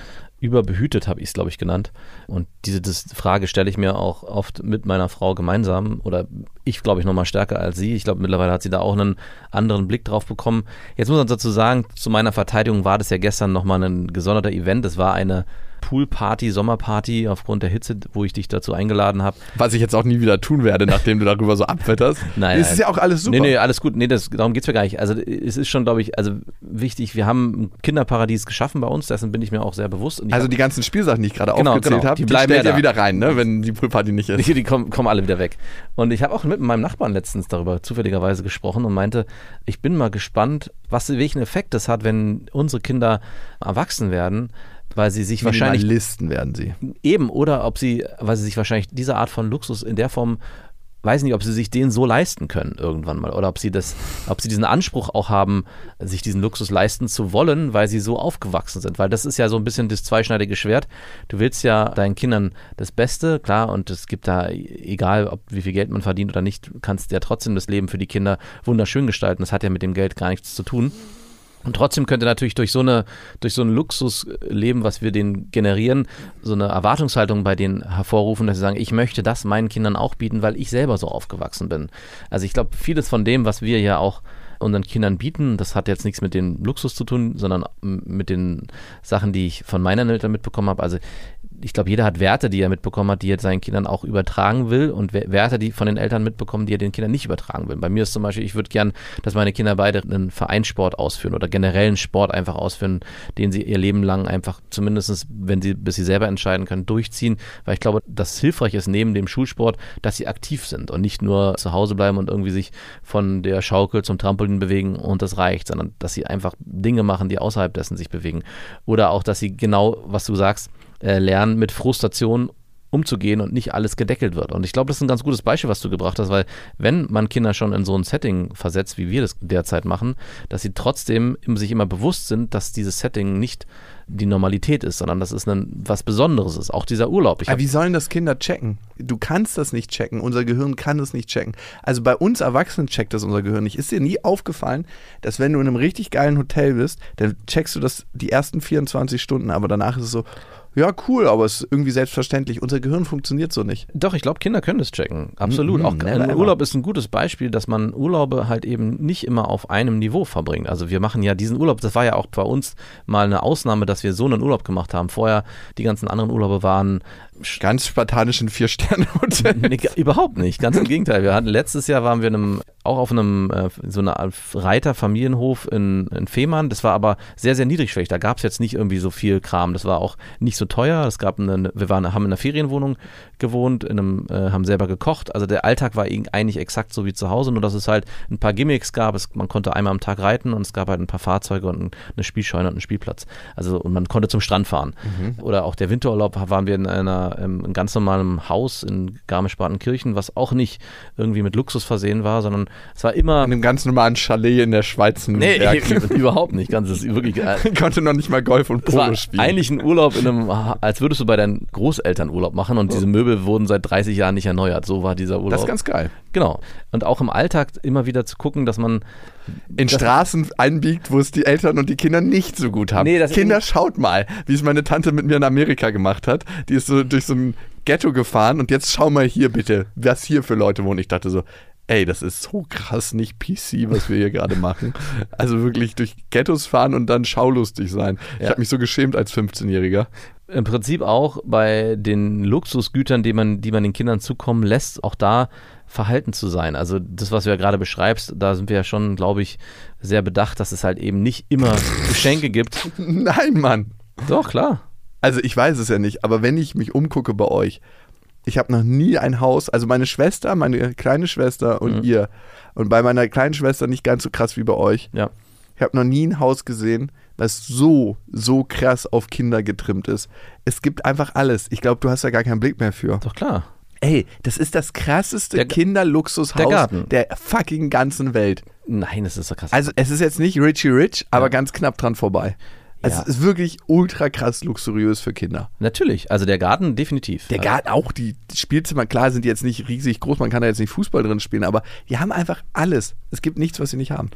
überbehütet habe ich es, glaube ich, genannt. Und diese Frage stelle ich mir auch oft mit meiner Frau gemeinsam oder ich, glaube ich, nochmal stärker als sie. Ich glaube, mittlerweile hat sie da auch einen anderen Blick drauf bekommen. Jetzt muss man dazu sagen, zu meiner Verteidigung war das ja gestern nochmal ein gesonderter Event. Es war eine Poolparty, Sommerparty aufgrund der Hitze, wo ich dich dazu eingeladen habe. Was ich jetzt auch nie wieder tun werde, nachdem du darüber so abwetterst. Nein, Es ist ja auch alles super. Nee, nee, alles gut. Nee, das, darum geht's mir gar nicht. Also es ist schon, glaube ich, also wichtig, wir haben ein Kinderparadies geschaffen bei uns, dessen bin ich mir auch sehr bewusst. Also die ganzen Spielsachen, die ich gerade Genau, aufgezählt genau. habe, Die die, bleiben ja wieder rein, ne, wenn die Poolparty nicht ist. die, die kommen, kommen alle wieder weg. Und ich habe auch mit meinem Nachbarn letztens darüber zufälligerweise gesprochen und meinte, ich bin mal gespannt, was welchen Effekt das hat, wenn unsere Kinder erwachsen werden, weil sie sich wahrscheinlich Minimalisten werden sie. Eben, oder ob sie, weil sie sich wahrscheinlich diese Art von Luxus in der Form, weiß nicht, ob sie sich den so leisten können irgendwann mal. Oder ob sie das, ob sie diesen Anspruch auch haben, sich diesen Luxus leisten zu wollen, weil sie so aufgewachsen sind. Weil das ist ja so ein bisschen das zweischneidige Schwert. Du willst ja deinen Kindern das Beste, klar, und es gibt da, egal ob wie viel Geld man verdient oder nicht, kannst ja trotzdem das Leben für die Kinder wunderschön gestalten. Das hat ja mit dem Geld gar nichts zu tun. Und trotzdem könnte natürlich durch so eine, durch so ein Luxusleben, was wir denen generieren, so eine Erwartungshaltung bei denen hervorrufen, dass sie sagen, ich möchte das meinen Kindern auch bieten, weil ich selber so aufgewachsen bin. Also ich glaube, vieles von dem, was wir ja auch unseren Kindern bieten, das hat jetzt nichts mit dem Luxus zu tun, sondern mit den Sachen, die ich von meinen Eltern mitbekommen habe. Also ich glaube, jeder hat Werte, die er mitbekommen hat, die er seinen Kindern auch übertragen will und We- Werte, die von den Eltern mitbekommen, die er den Kindern nicht übertragen will. Bei mir ist zum Beispiel, ich würde gern, dass meine Kinder beide einen Vereinssport ausführen oder generell einen Sport einfach ausführen, den sie ihr Leben lang einfach zumindestens, wenn sie, bis sie selber entscheiden können, durchziehen, weil ich glaube, dass hilfreich ist neben dem Schulsport, dass sie aktiv sind und nicht nur zu Hause bleiben und irgendwie sich von der Schaukel zum Trampolin bewegen und das reicht, sondern dass sie einfach Dinge machen, die außerhalb dessen sich bewegen. Oder auch, dass sie genau, was du sagst, äh, lernen, mit Frustration umzugehen und nicht alles gedeckelt wird. Und ich glaube, das ist ein ganz gutes Beispiel, was du gebracht hast, weil wenn man Kinder schon in so ein Setting versetzt, wie wir das derzeit machen, dass sie trotzdem sich immer bewusst sind, dass dieses Setting nicht die Normalität ist, sondern dass es ein, was Besonderes ist. Auch dieser Urlaub. Ich Aber wie sollen das Kinder checken? Du kannst das nicht checken. Unser Gehirn kann das nicht checken. Also bei uns Erwachsenen checkt das unser Gehirn nicht. Ist dir nie aufgefallen, dass wenn du in einem richtig geilen Hotel bist, dann checkst du das die ersten 24 Stunden, aber danach ist es so, ja, cool, aber es ist irgendwie selbstverständlich. Unser Gehirn funktioniert so nicht. Doch, ich glaube, Kinder können das checken. Absolut. Mhm, auch never. Urlaub ist ein gutes Beispiel, dass man Urlaube halt eben nicht immer auf einem Niveau verbringt. Also wir machen ja diesen Urlaub, das war ja auch bei uns mal eine Ausnahme, dass wir so einen Urlaub gemacht haben. Vorher, die ganzen anderen Urlaube waren Ganz spartanisch in Vier-Sterne-Hotel. Nee, überhaupt nicht, ganz im Gegenteil. Wir hatten letztes Jahr waren wir in einem, auch auf einem äh, so einer Reiterfamilienhof in, in Fehmarn. Das war aber sehr, sehr niedrigschwellig. Da gab es jetzt nicht irgendwie so viel Kram. Das war auch nicht so teuer. Es gab eine, wir waren, haben in einer Ferienwohnung gewohnt, in einem, äh, haben selber gekocht. Also der Alltag war eigentlich exakt so wie zu Hause, nur dass es halt ein paar Gimmicks gab. Es, man konnte einmal am Tag reiten und es gab halt ein paar Fahrzeuge und ein, eine Spielscheune und einen Spielplatz. Also und man konnte zum Strand fahren. Oder auch der Winterurlaub waren wir in einer ähm, in ganz normalem Haus in Garmisch-Partenkirchen, was auch nicht irgendwie mit Luxus versehen war, sondern es war immer In einem ganz normalen Chalet in der Schweiz. Nee, überhaupt nicht. Ganz ist wirklich äh, Konnte noch nicht mal Golf und Polo spielen. eigentlich ein Urlaub in einem, als würdest du bei deinen Großeltern Urlaub machen und diese Möbel wurden seit 30 Jahren nicht erneuert. So war dieser Urlaub. das ist ganz geil. genau. Und auch im Alltag immer wieder zu gucken, dass man in Straßen einbiegt, wo es die Eltern und die Kinder nicht so gut haben. Nee, das- Kinder, schaut mal, wie es meine Tante mit mir in Amerika gemacht hat. Die ist so durch so ein Ghetto gefahren und jetzt schau mal hier bitte, was hier für Leute wohnen. Ich dachte so, ey, das ist so krass nicht PC, was wir hier gerade machen. Also wirklich durch Ghettos fahren und dann schaulustig sein. Ich Ja. habe mich so geschämt als 15-Jähriger. Im Prinzip auch bei den Luxusgütern, die man, die man den Kindern zukommen lässt, auch da verhalten zu sein. Also das, was du ja gerade beschreibst, da sind wir ja schon, glaube ich, sehr bedacht, dass es halt eben nicht immer Geschenke gibt. Nein, Mann. Doch, klar. Also ich weiß es ja nicht, aber wenn ich mich umgucke bei euch, ich habe noch nie ein Haus, also meine Schwester, meine kleine Schwester und Mhm. ihr. Und bei meiner kleinen Schwester nicht ganz so krass wie bei euch. Ja. Ich habe noch nie ein Haus gesehen, was so, so krass auf Kinder getrimmt ist. Es gibt einfach alles. Ich glaube, du hast da gar keinen Blick mehr für. Doch, klar. Ey, das ist das krasseste Der- Kinderluxushaus der der fucking ganzen Welt. Nein, das ist so krass. Also es ist jetzt nicht Richie Rich, aber Ja. ganz knapp dran vorbei. Ja. Es ist wirklich ultra krass luxuriös für Kinder. Natürlich, also der Garten definitiv. Der Garten, auch die Spielzimmer, klar, sind jetzt nicht riesig groß, man kann da jetzt nicht Fußball drin spielen, aber die haben einfach alles. Es gibt nichts, was sie nicht haben.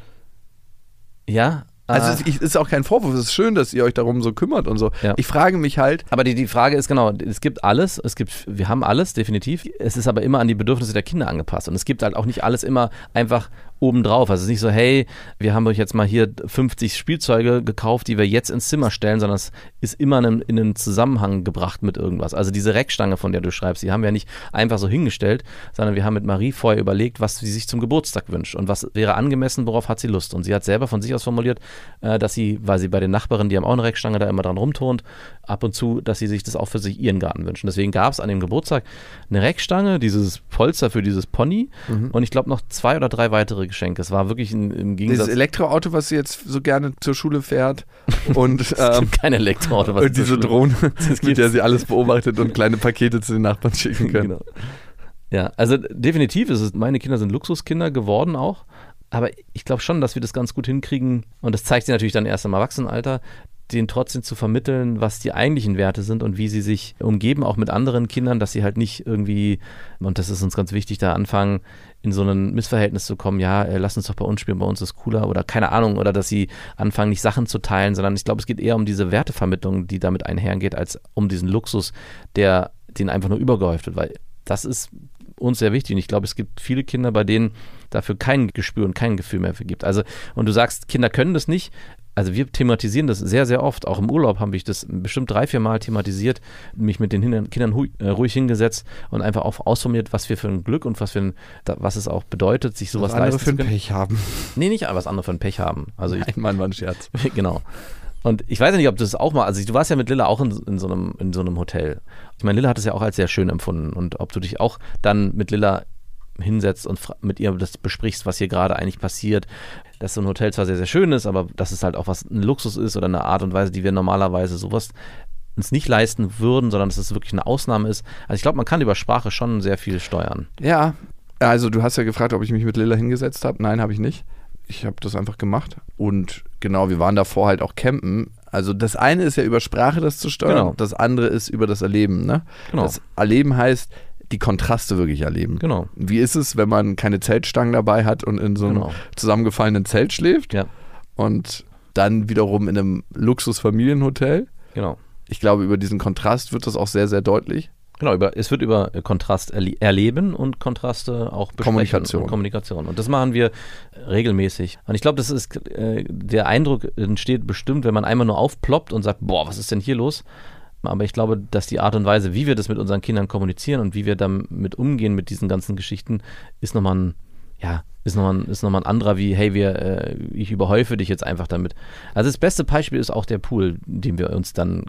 Ja. Also äh, es ist- ist auch kein Vorwurf, es ist schön, dass ihr euch darum so kümmert und so. Ja. Ich frage mich halt, Aber die, die Frage ist genau, es gibt alles, es gibt, wir haben alles, definitiv. Es ist aber immer an die Bedürfnisse der Kinder angepasst. Und es gibt halt auch nicht alles immer einfach obendrauf. Also es ist nicht so, hey, wir haben euch jetzt mal hier 50 Spielzeuge gekauft, die wir jetzt ins Zimmer stellen, sondern es ist immer in einen, in einen Zusammenhang gebracht mit irgendwas. Also diese Reckstange, von der du schreibst, die haben wir nicht einfach so hingestellt, sondern wir haben mit Marie vorher überlegt, was sie sich zum Geburtstag wünscht und was wäre angemessen, worauf hat sie Lust. Und sie hat selber von sich aus formuliert, äh, dass sie, weil sie bei den Nachbarinnen, die haben auch eine Reckstange, da immer dran rumturnt, ab und zu, dass sie sich das auch für sich ihren Garten wünschen. Deswegen gab es an dem Geburtstag eine Reckstange, dieses Polster für dieses Pony und ich glaube noch zwei oder drei weitere Geschenke. Es war wirklich ein, im Gegensatz. dieses Elektroauto, was sie jetzt so gerne zur Schule fährt und ähm, kein Elektroauto, was und diese schlimm- Drohne, mit der sie alles beobachtet und kleine Pakete zu den Nachbarn schicken können. Genau. Ja, also definitiv ist es, meine Kinder sind Luxuskinder geworden auch. Aber ich glaube schon, dass wir das ganz gut hinkriegen. Und das zeigt sich natürlich dann erst im Erwachsenenalter, denen trotzdem zu vermitteln, was die eigentlichen Werte sind und wie sie sich umgeben, auch mit anderen Kindern, dass sie halt nicht irgendwie, und das ist uns ganz wichtig, da anfangen, in so ein Missverhältnis zu kommen, ja, äh, lass uns doch bei uns spielen, bei uns ist cooler oder keine Ahnung, oder dass sie anfangen, nicht Sachen zu teilen, sondern ich glaube, es geht eher um diese Wertevermittlung, die damit einhergeht, als um diesen Luxus, der den einfach nur übergehäuft wird, weil das ist uns sehr wichtig und ich glaube, es gibt viele Kinder, bei denen dafür kein Gespür und kein Gefühl mehr für gibt. Also, und du sagst, Kinder können das nicht. Also wir thematisieren das sehr, sehr oft. Auch im Urlaub habe ich das bestimmt drei, vier Mal thematisiert, mich mit den Hin- Kindern äh, ruhig hingesetzt und einfach auch ausformuliert, was wir für ein Glück und was, für ein, da- was es auch bedeutet, sich sowas Was andere leisten für zu ein können. Pech haben. Nee, nicht was andere für ein Pech haben. Also ich, Nein, Mann, war ein Scherz. genau. Und ich weiß ja nicht, ob du das auch mal, also du warst ja mit Lilla auch in, in, so, einem, in so einem Hotel. Ich meine, Lilla hat es ja auch als sehr schön empfunden. Und ob du dich auch dann mit Lilla hinsetzt und mit ihr das besprichst, was hier gerade eigentlich passiert, dass so ein Hotel zwar sehr, sehr schön ist, aber dass es halt auch was ein Luxus ist oder eine Art und Weise, die wir normalerweise sowas uns nicht leisten würden, sondern dass es wirklich eine Ausnahme ist. Also ich glaube, man kann über Sprache schon sehr viel steuern. Ja, also du hast ja gefragt, ob ich mich mit Lilla hingesetzt habe. Nein, habe ich nicht. Ich habe das einfach gemacht. Und genau, wir waren davor halt auch campen. Also das eine ist ja über Sprache das zu steuern, Genau. das andere ist über das Erleben. Ne? Genau. Das Erleben heißt, die Kontraste wirklich erleben. Genau. Wie ist es, wenn man keine Zeltstangen dabei hat und in so einem Genau. zusammengefallenen Zelt schläft Ja, und dann wiederum in einem Luxusfamilienhotel? genau. Ich glaube, über diesen Kontrast wird das auch sehr, sehr deutlich. Genau, über, es wird über Kontrast erle erleben und Kontraste auch besprechen Kommunikation. Und Kommunikation. Und das machen wir äh, regelmäßig. Und ich glaube, das ist äh, der Eindruck entsteht bestimmt, wenn man einmal nur aufploppt und sagt, boah, was ist denn hier los? Aber ich glaube, dass die Art und Weise, wie wir das mit unseren Kindern kommunizieren und wie wir damit umgehen mit diesen ganzen Geschichten, ist nochmal ein, ja, ist nochmal ein, ist noch ein anderer wie, hey, wir, äh, ich überhäufe dich jetzt einfach damit. Also das beste Beispiel ist auch der Pool, den wir uns dann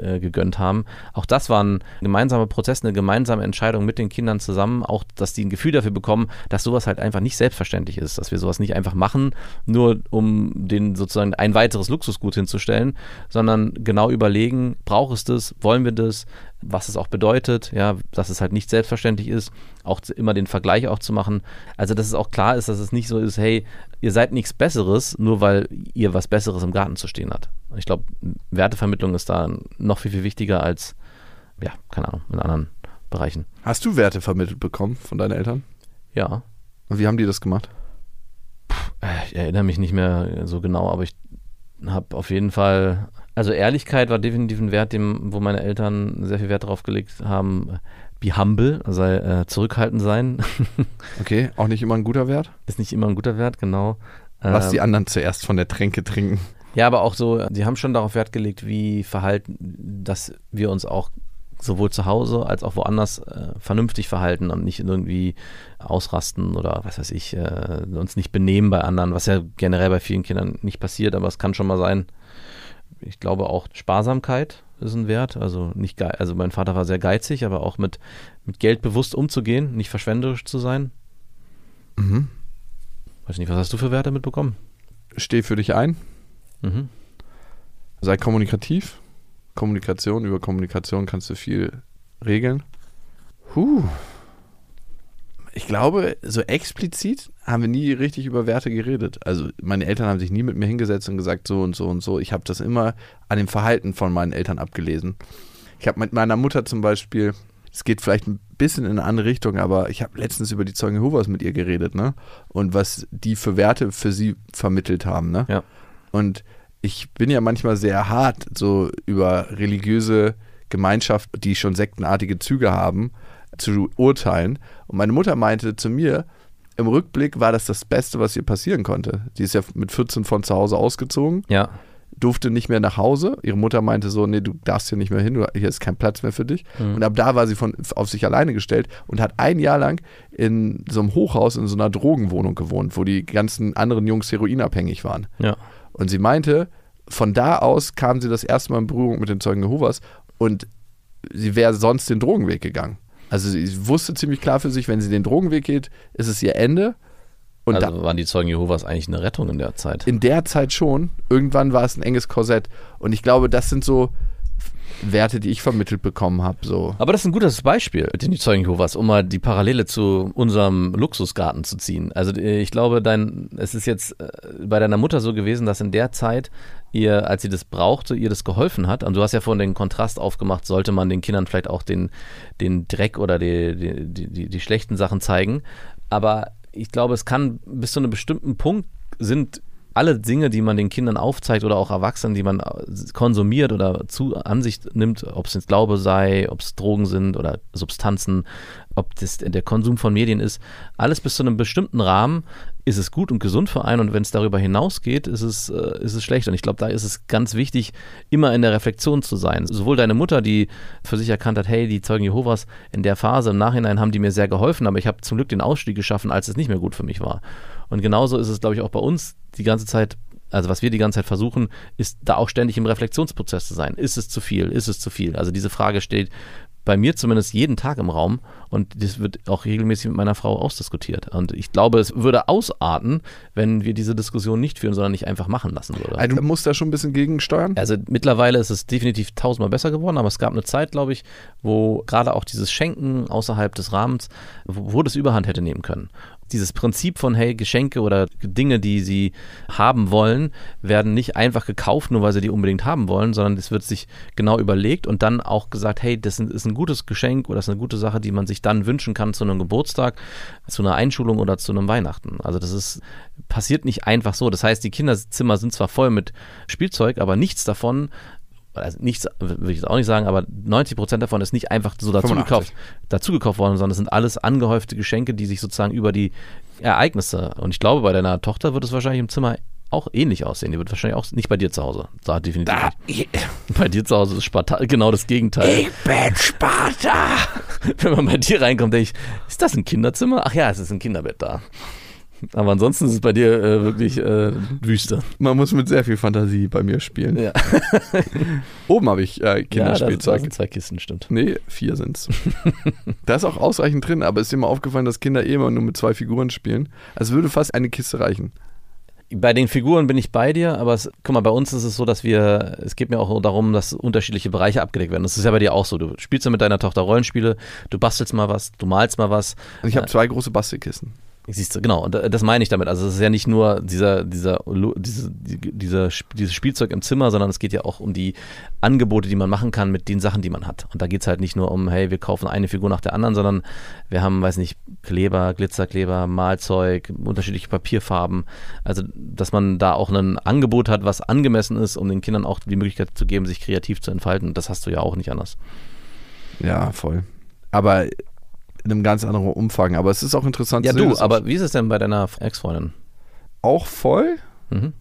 äh, gegönnt haben. Auch das war ein gemeinsamer Prozess, eine gemeinsame Entscheidung mit den Kindern zusammen, auch, dass die ein Gefühl dafür bekommen, dass sowas halt einfach nicht selbstverständlich ist, dass wir sowas nicht einfach machen, nur um den sozusagen ein weiteres Luxusgut hinzustellen, sondern genau überlegen, braucht es das, wollen wir das, was es auch bedeutet, ja, dass es halt nicht selbstverständlich ist, auch immer den Vergleich auch zu machen. Also, dass es auch klar ist, dass es nicht so ist, hey, ihr seid nichts Besseres, nur weil ihr was Besseres im Garten zu stehen habt. Ich glaube, Wertevermittlung ist da noch viel, viel wichtiger als, ja, keine Ahnung, in anderen Bereichen. Hast du Werte vermittelt bekommen von deinen Eltern? Ja, Und wie haben die das gemacht? Äh, ich erinnere mich nicht mehr so genau, aber ich habe auf jeden Fall, Also Ehrlichkeit war definitiv ein Wert, dem, wo meine Eltern sehr viel Wert darauf gelegt haben. Be humble, also äh, zurückhaltend sein, Okay, auch nicht immer ein guter Wert. ist nicht immer ein guter Wert, genau. Lass Ähm, die anderen zuerst von der Tränke trinken. Ja, aber auch so, sie haben schon darauf Wert gelegt, wie verhalten, dass wir uns auch sowohl zu Hause als auch woanders äh, vernünftig verhalten und nicht irgendwie ausrasten oder was weiß ich, äh, uns nicht benehmen bei anderen, was ja generell bei vielen Kindern nicht passiert, aber es kann schon mal sein. Ich glaube auch Sparsamkeit ist ein Wert, also nicht gei also mein Vater war sehr geizig, aber auch mit, mit Geld bewusst umzugehen, nicht verschwenderisch zu sein. Mhm. Weiß nicht, was hast du für Werte mitbekommen? Steh für dich ein. Mhm. Sei kommunikativ. Kommunikation, über Kommunikation kannst du viel regeln. Huh. Ich glaube, so explizit haben wir nie richtig über Werte geredet. Also meine Eltern haben sich nie mit mir hingesetzt und gesagt, so und so und so. Ich habe das immer an dem Verhalten von meinen Eltern abgelesen. Ich habe mit meiner Mutter zum Beispiel, es geht vielleicht ein bisschen in eine andere Richtung, aber ich habe letztens über die Zeugen Jehovas mit ihr geredet, ne? Und was die für Werte für sie vermittelt haben, ne? Ja. Und ich bin ja manchmal sehr hart so über religiöse Gemeinschaften, die schon sektenartige Züge haben, zu urteilen. Und meine Mutter meinte zu mir, im Rückblick war das das Beste, was ihr passieren konnte. Die ist ja mit 14 von zu Hause ausgezogen, Ja. durfte nicht mehr nach Hause. Ihre Mutter meinte so, nee, du darfst hier nicht mehr hin, hier ist kein Platz mehr für dich. Und ab da war sie von, auf sich alleine gestellt und hat ein Jahr lang in so einem Hochhaus in so einer Drogenwohnung gewohnt, wo die ganzen anderen Jungs heroinabhängig waren. Ja. Und sie meinte, von da aus kam sie das erste Mal in Berührung mit den Zeugen Jehovas und sie wäre sonst den Drogenweg gegangen. Also sie wusste ziemlich klar für sich, wenn sie den Drogenweg geht, ist es ihr Ende. Und also da, waren die Zeugen Jehovas eigentlich eine Rettung in der Zeit. in der Zeit schon, irgendwann war es ein enges Korsett. Und ich glaube, das sind so Werte, die ich vermittelt bekommen habe. So. Aber das ist ein gutes Beispiel, die Zeugen Jehovas, um mal die Parallele zu unserem Luxusgarten zu ziehen. Also äh, ich glaube, dein, es ist jetzt äh, bei deiner Mutter so gewesen, dass in der Zeit ihr, als sie das brauchte, ihr das geholfen hat. Und du hast ja vorhin den Kontrast aufgemacht, sollte man den Kindern vielleicht auch den, den Dreck oder die, die, die, die, schlechten Sachen zeigen. Aber ich glaube, es kann bis zu einem bestimmten Punkt sind alle Dinge, die man den Kindern aufzeigt oder auch Erwachsenen, die man äh, konsumiert oder zu Ansicht nimmt, ob es jetzt Glaube sei, ob es Drogen sind oder Substanzen, ob das der Konsum von Medien ist, alles bis zu einem bestimmten Rahmen ist es gut und gesund für einen und wenn es darüber hinausgeht, ist es, äh, ist es schlecht. Und ich glaube, da ist es ganz wichtig, immer in der Reflexion zu sein. Sowohl deine Mutter, die für sich erkannt hat, hey, die Zeugen Jehovas in der Phase im Nachhinein haben die mir sehr geholfen, aber ich habe zum Glück den Ausstieg geschaffen, als es nicht mehr gut für mich war. Und genauso ist es, glaube ich, auch bei uns die ganze Zeit, also was wir die ganze Zeit versuchen, ist da auch ständig im Reflexionsprozess zu sein. Ist es zu viel? Ist es zu viel? Also diese Frage steht bei mir zumindest jeden Tag im Raum und das wird auch regelmäßig mit meiner Frau ausdiskutiert. Und ich glaube, es würde ausarten, wenn wir diese Diskussion nicht führen, sondern nicht einfach machen lassen würde. Also, du musst da schon ein bisschen gegensteuern. Also mittlerweile ist es definitiv tausendmal besser geworden, aber es gab eine Zeit, glaube ich, wo gerade auch dieses Schenken außerhalb des Rahmens, wo, wo das Überhand hätte nehmen können. Dieses Prinzip von, hey, Geschenke oder Dinge, die sie haben wollen, werden nicht einfach gekauft, nur weil sie die unbedingt haben wollen, sondern es wird sich genau überlegt und dann auch gesagt, hey, das ist ein gutes Geschenk oder das ist eine gute Sache, die man sich dann wünschen kann zu einem Geburtstag, zu einer Einschulung oder zu einem Weihnachten. Also das ist, passiert nicht einfach so. Das heißt, die Kinderzimmer sind zwar voll mit Spielzeug, aber nichts davon also nichts, will ich jetzt auch nicht sagen, aber 90 Prozent davon ist nicht einfach so dazugekauft, dazugekauft worden, sondern es sind alles angehäufte Geschenke, die sich sozusagen über die Ereignisse, und ich glaube, bei deiner Tochter wird es wahrscheinlich im Zimmer auch ähnlich aussehen. Die wird wahrscheinlich auch nicht bei dir zu Hause. Da definitiv nicht. Bei dir zu Hause ist Sparta genau das Gegenteil. Ich bin Sparta! Wenn man bei dir reinkommt, denke ich, ist das ein Kinderzimmer? Ach ja, es ist ein Kinderbett da. Aber ansonsten ist es bei dir äh, wirklich äh, Wüste. Man muss mit sehr viel Fantasie bei mir spielen. Ja, Oben habe ich äh, ja da, da Kinderspielzeug. sind zwei Kisten, stimmt. Nee, vier sind's. da ist auch ausreichend drin, aber ist dir mal aufgefallen, dass Kinder eh immer nur mit zwei Figuren spielen. Also würde fast eine Kiste reichen. Bei den Figuren bin ich bei dir, aber es, guck mal, bei uns ist es so, dass wir, es geht mir auch darum, dass unterschiedliche Bereiche abgedeckt werden. Das ist ja bei dir auch so. Du spielst ja mit deiner Tochter Rollenspiele, du bastelst mal was, du malst mal was. Und ich habe zwei große Bastelkisten. Siehst du, genau, und äh, das meine ich damit. Also es ist ja nicht nur dieser, dieser, diese, die- dieser, dieses Spielzeug im Zimmer, sondern es geht ja auch um die Angebote, die man machen kann mit den Sachen, die man hat. Und da geht es halt nicht nur um, hey, wir kaufen eine Figur nach der anderen, sondern wir haben, weiß nicht, Kleber, Glitzerkleber, Malzeug, unterschiedliche Papierfarben. Also, dass man da auch ein Angebot hat, was angemessen ist, um den Kindern auch die Möglichkeit zu geben, sich kreativ zu entfalten. Das hast du ja auch nicht anders. Ja, voll. Aber in einem ganz anderen Umfang. Aber es ist auch interessant Ja, zu sehen, du, dass aber wie ist es denn bei deiner Ex-Freundin? auch voll. Mhm.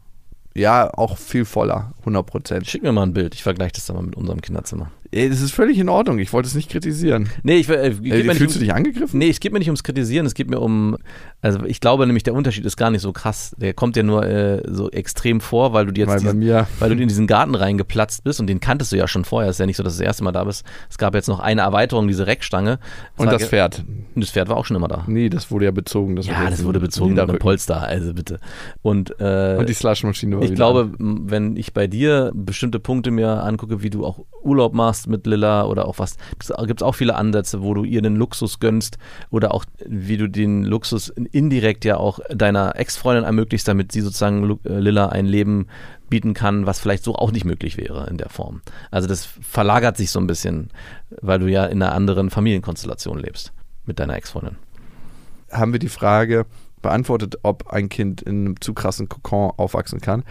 Ja, auch viel voller, 100 Prozent. Schick mir mal ein Bild. Ich vergleiche das dann mal mit unserem Kinderzimmer. Das ist völlig in Ordnung. Ich wollte es nicht kritisieren. Nee, ich, äh, Äh, fühlst um, du dich angegriffen? Nee, es geht mir nicht ums Kritisieren, es geht mir um, also ich glaube nämlich, der Unterschied ist gar nicht so krass. Der kommt dir nur äh, so extrem vor, weil du dir jetzt Weil diesen, mir, weil du in diesen Garten reingeplatzt bist und den kanntest du ja schon vorher. Es ist ja nicht so, dass du das erste Mal da bist. Es gab jetzt noch eine Erweiterung, diese Reckstange. und war das Pferd. Und das Pferd war auch schon immer da. Nee, das wurde ja bezogen. Das Ja, das wurde bezogen mit einem. Polster, also bitte. Und, äh, Und die Slushmaschine war ich glaube, an. wenn ich bei dir bestimmte Punkte mir angucke, wie du auch Urlaub machst mit Lilla oder auch was, gibt es auch viele Ansätze, wo du ihr den Luxus gönnst oder auch wie du den Luxus indirekt ja auch deiner Ex-Freundin ermöglicht, damit sie sozusagen äh, Lilla ein Leben bieten kann, was vielleicht so auch nicht möglich wäre in der Form. Also das verlagert sich so ein bisschen, weil du ja in einer anderen Familienkonstellation lebst mit deiner Ex-Freundin. haben wir die Frage beantwortet, ob ein Kind in einem zu krassen Kokon aufwachsen kann.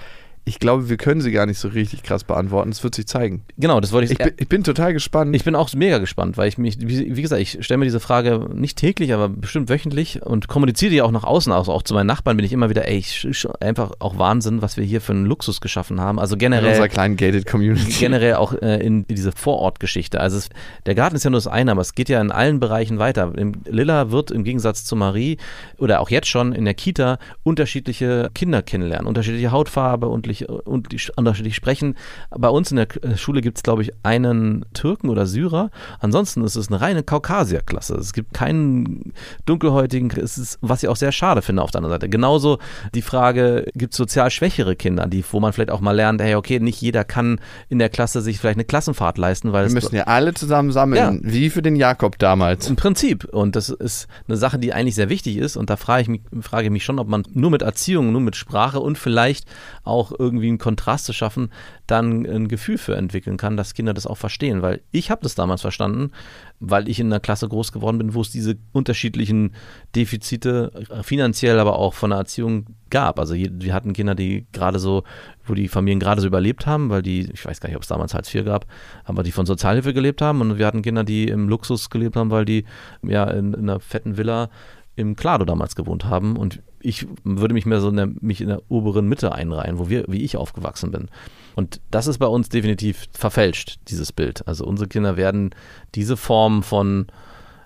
Ich glaube, wir können sie gar nicht so richtig krass beantworten. Es wird sich zeigen. Genau, das wollte ich, Ich bin, ich bin total gespannt. Ich bin auch mega gespannt, weil ich mich, wie, wie gesagt, ich stelle mir diese Frage nicht täglich, aber bestimmt wöchentlich und kommuniziere die auch nach außen, also auch zu meinen Nachbarn bin ich immer wieder, ey, ich, einfach auch Wahnsinn, was wir hier für einen Luxus geschaffen haben. Also in generell unserer kleinen gated Community. generell auch äh, in diese Vorortgeschichte. Also es, der Garten ist ja nur das eine, aber es geht ja in allen Bereichen weiter. Lilla wird im Gegensatz zu Marie oder auch jetzt schon in der Kita unterschiedliche Kinder kennenlernen, unterschiedliche Hautfarbe, unterschiedlich, unterschiedlich unterschiedlich sprechen. Bei uns in der K- Schule gibt es, glaube ich, einen Türken oder Syrer. Ansonsten ist es eine reine Kaukasierklasse. Es gibt keinen dunkelhäutigen, es ist, was ich auch sehr schade finde auf der anderen Seite. Genauso die Frage, gibt es sozial schwächere Kinder, die, wo man vielleicht auch mal lernt, hey, okay, nicht jeder kann in der Klasse sich vielleicht eine Klassenfahrt leisten, weil Wir müssen ja alle zusammen sammeln, wie für den Jakob damals. im Prinzip. Und das ist eine Sache, die eigentlich sehr wichtig ist. Und da frage ich mich, frage ich mich schon, ob man nur mit Erziehung, nur mit Sprache und vielleicht auch irgendwie einen Kontrast zu schaffen, dann ein Gefühl für entwickeln kann, dass Kinder das auch verstehen. Weil ich habe das damals verstanden, weil ich in einer Klasse groß geworden bin, wo es diese unterschiedlichen Defizite äh, finanziell, aber auch von der Erziehung gab. Also wir hatten Kinder, die gerade so, wo die Familien gerade so überlebt haben, weil die, ich weiß gar nicht, ob es damals Hartz IV gab, aber die von Sozialhilfe gelebt haben und wir hatten Kinder, die im Luxus gelebt haben, weil die ja in, in einer fetten Villa im Klado damals gewohnt haben und ich würde mich mehr so in der, mich in der oberen Mitte einreihen, wo wir, wie ich aufgewachsen bin. Und das ist bei uns definitiv verfälscht, dieses Bild. Also unsere Kinder werden diese Form von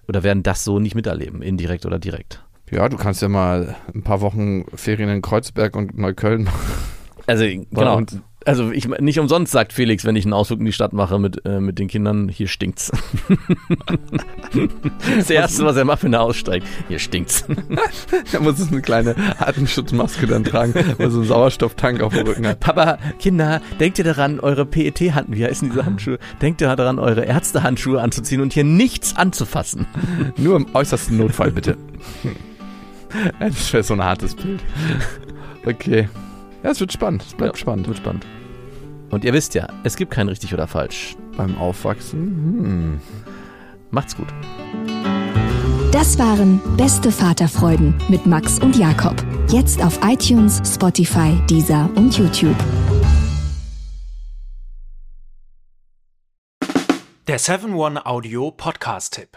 oder werden das so nicht miterleben, indirekt oder direkt. Ja, du kannst ja mal ein paar Wochen Ferien in Kreuzberg und Neukölln machen. Also genau. uns. Also ich nicht umsonst sagt Felix, wenn ich einen Ausflug in die Stadt mache mit, äh, mit den Kindern, hier stinkt's. das erste, was er macht, wenn er aussteigt, hier stinkt's. Da muss es eine kleine Atemschutzmaske dann tragen, weil so einen Sauerstofftank auf dem Rücken hat. Papa, Kinder, denkt ihr daran, eure PET-Handschuhe, wie heißen diese Handschuhe? Denkt ihr daran, eure Ärztehandschuhe anzuziehen und hier nichts anzufassen. Nur im äußersten Notfall, bitte. Das wäre so ein hartes Bild. Okay. Ja, es wird spannend. Es bleibt Ja, spannend. Wird spannend. Und ihr wisst ja, es gibt kein richtig oder falsch. Beim Aufwachsen. Hm. Macht's gut. Das waren Beste Vaterfreuden mit Max und Jakob. Jetzt auf iTunes, Spotify, Deezer und YouTube. Der 7-One-Audio-Podcast-Tipp.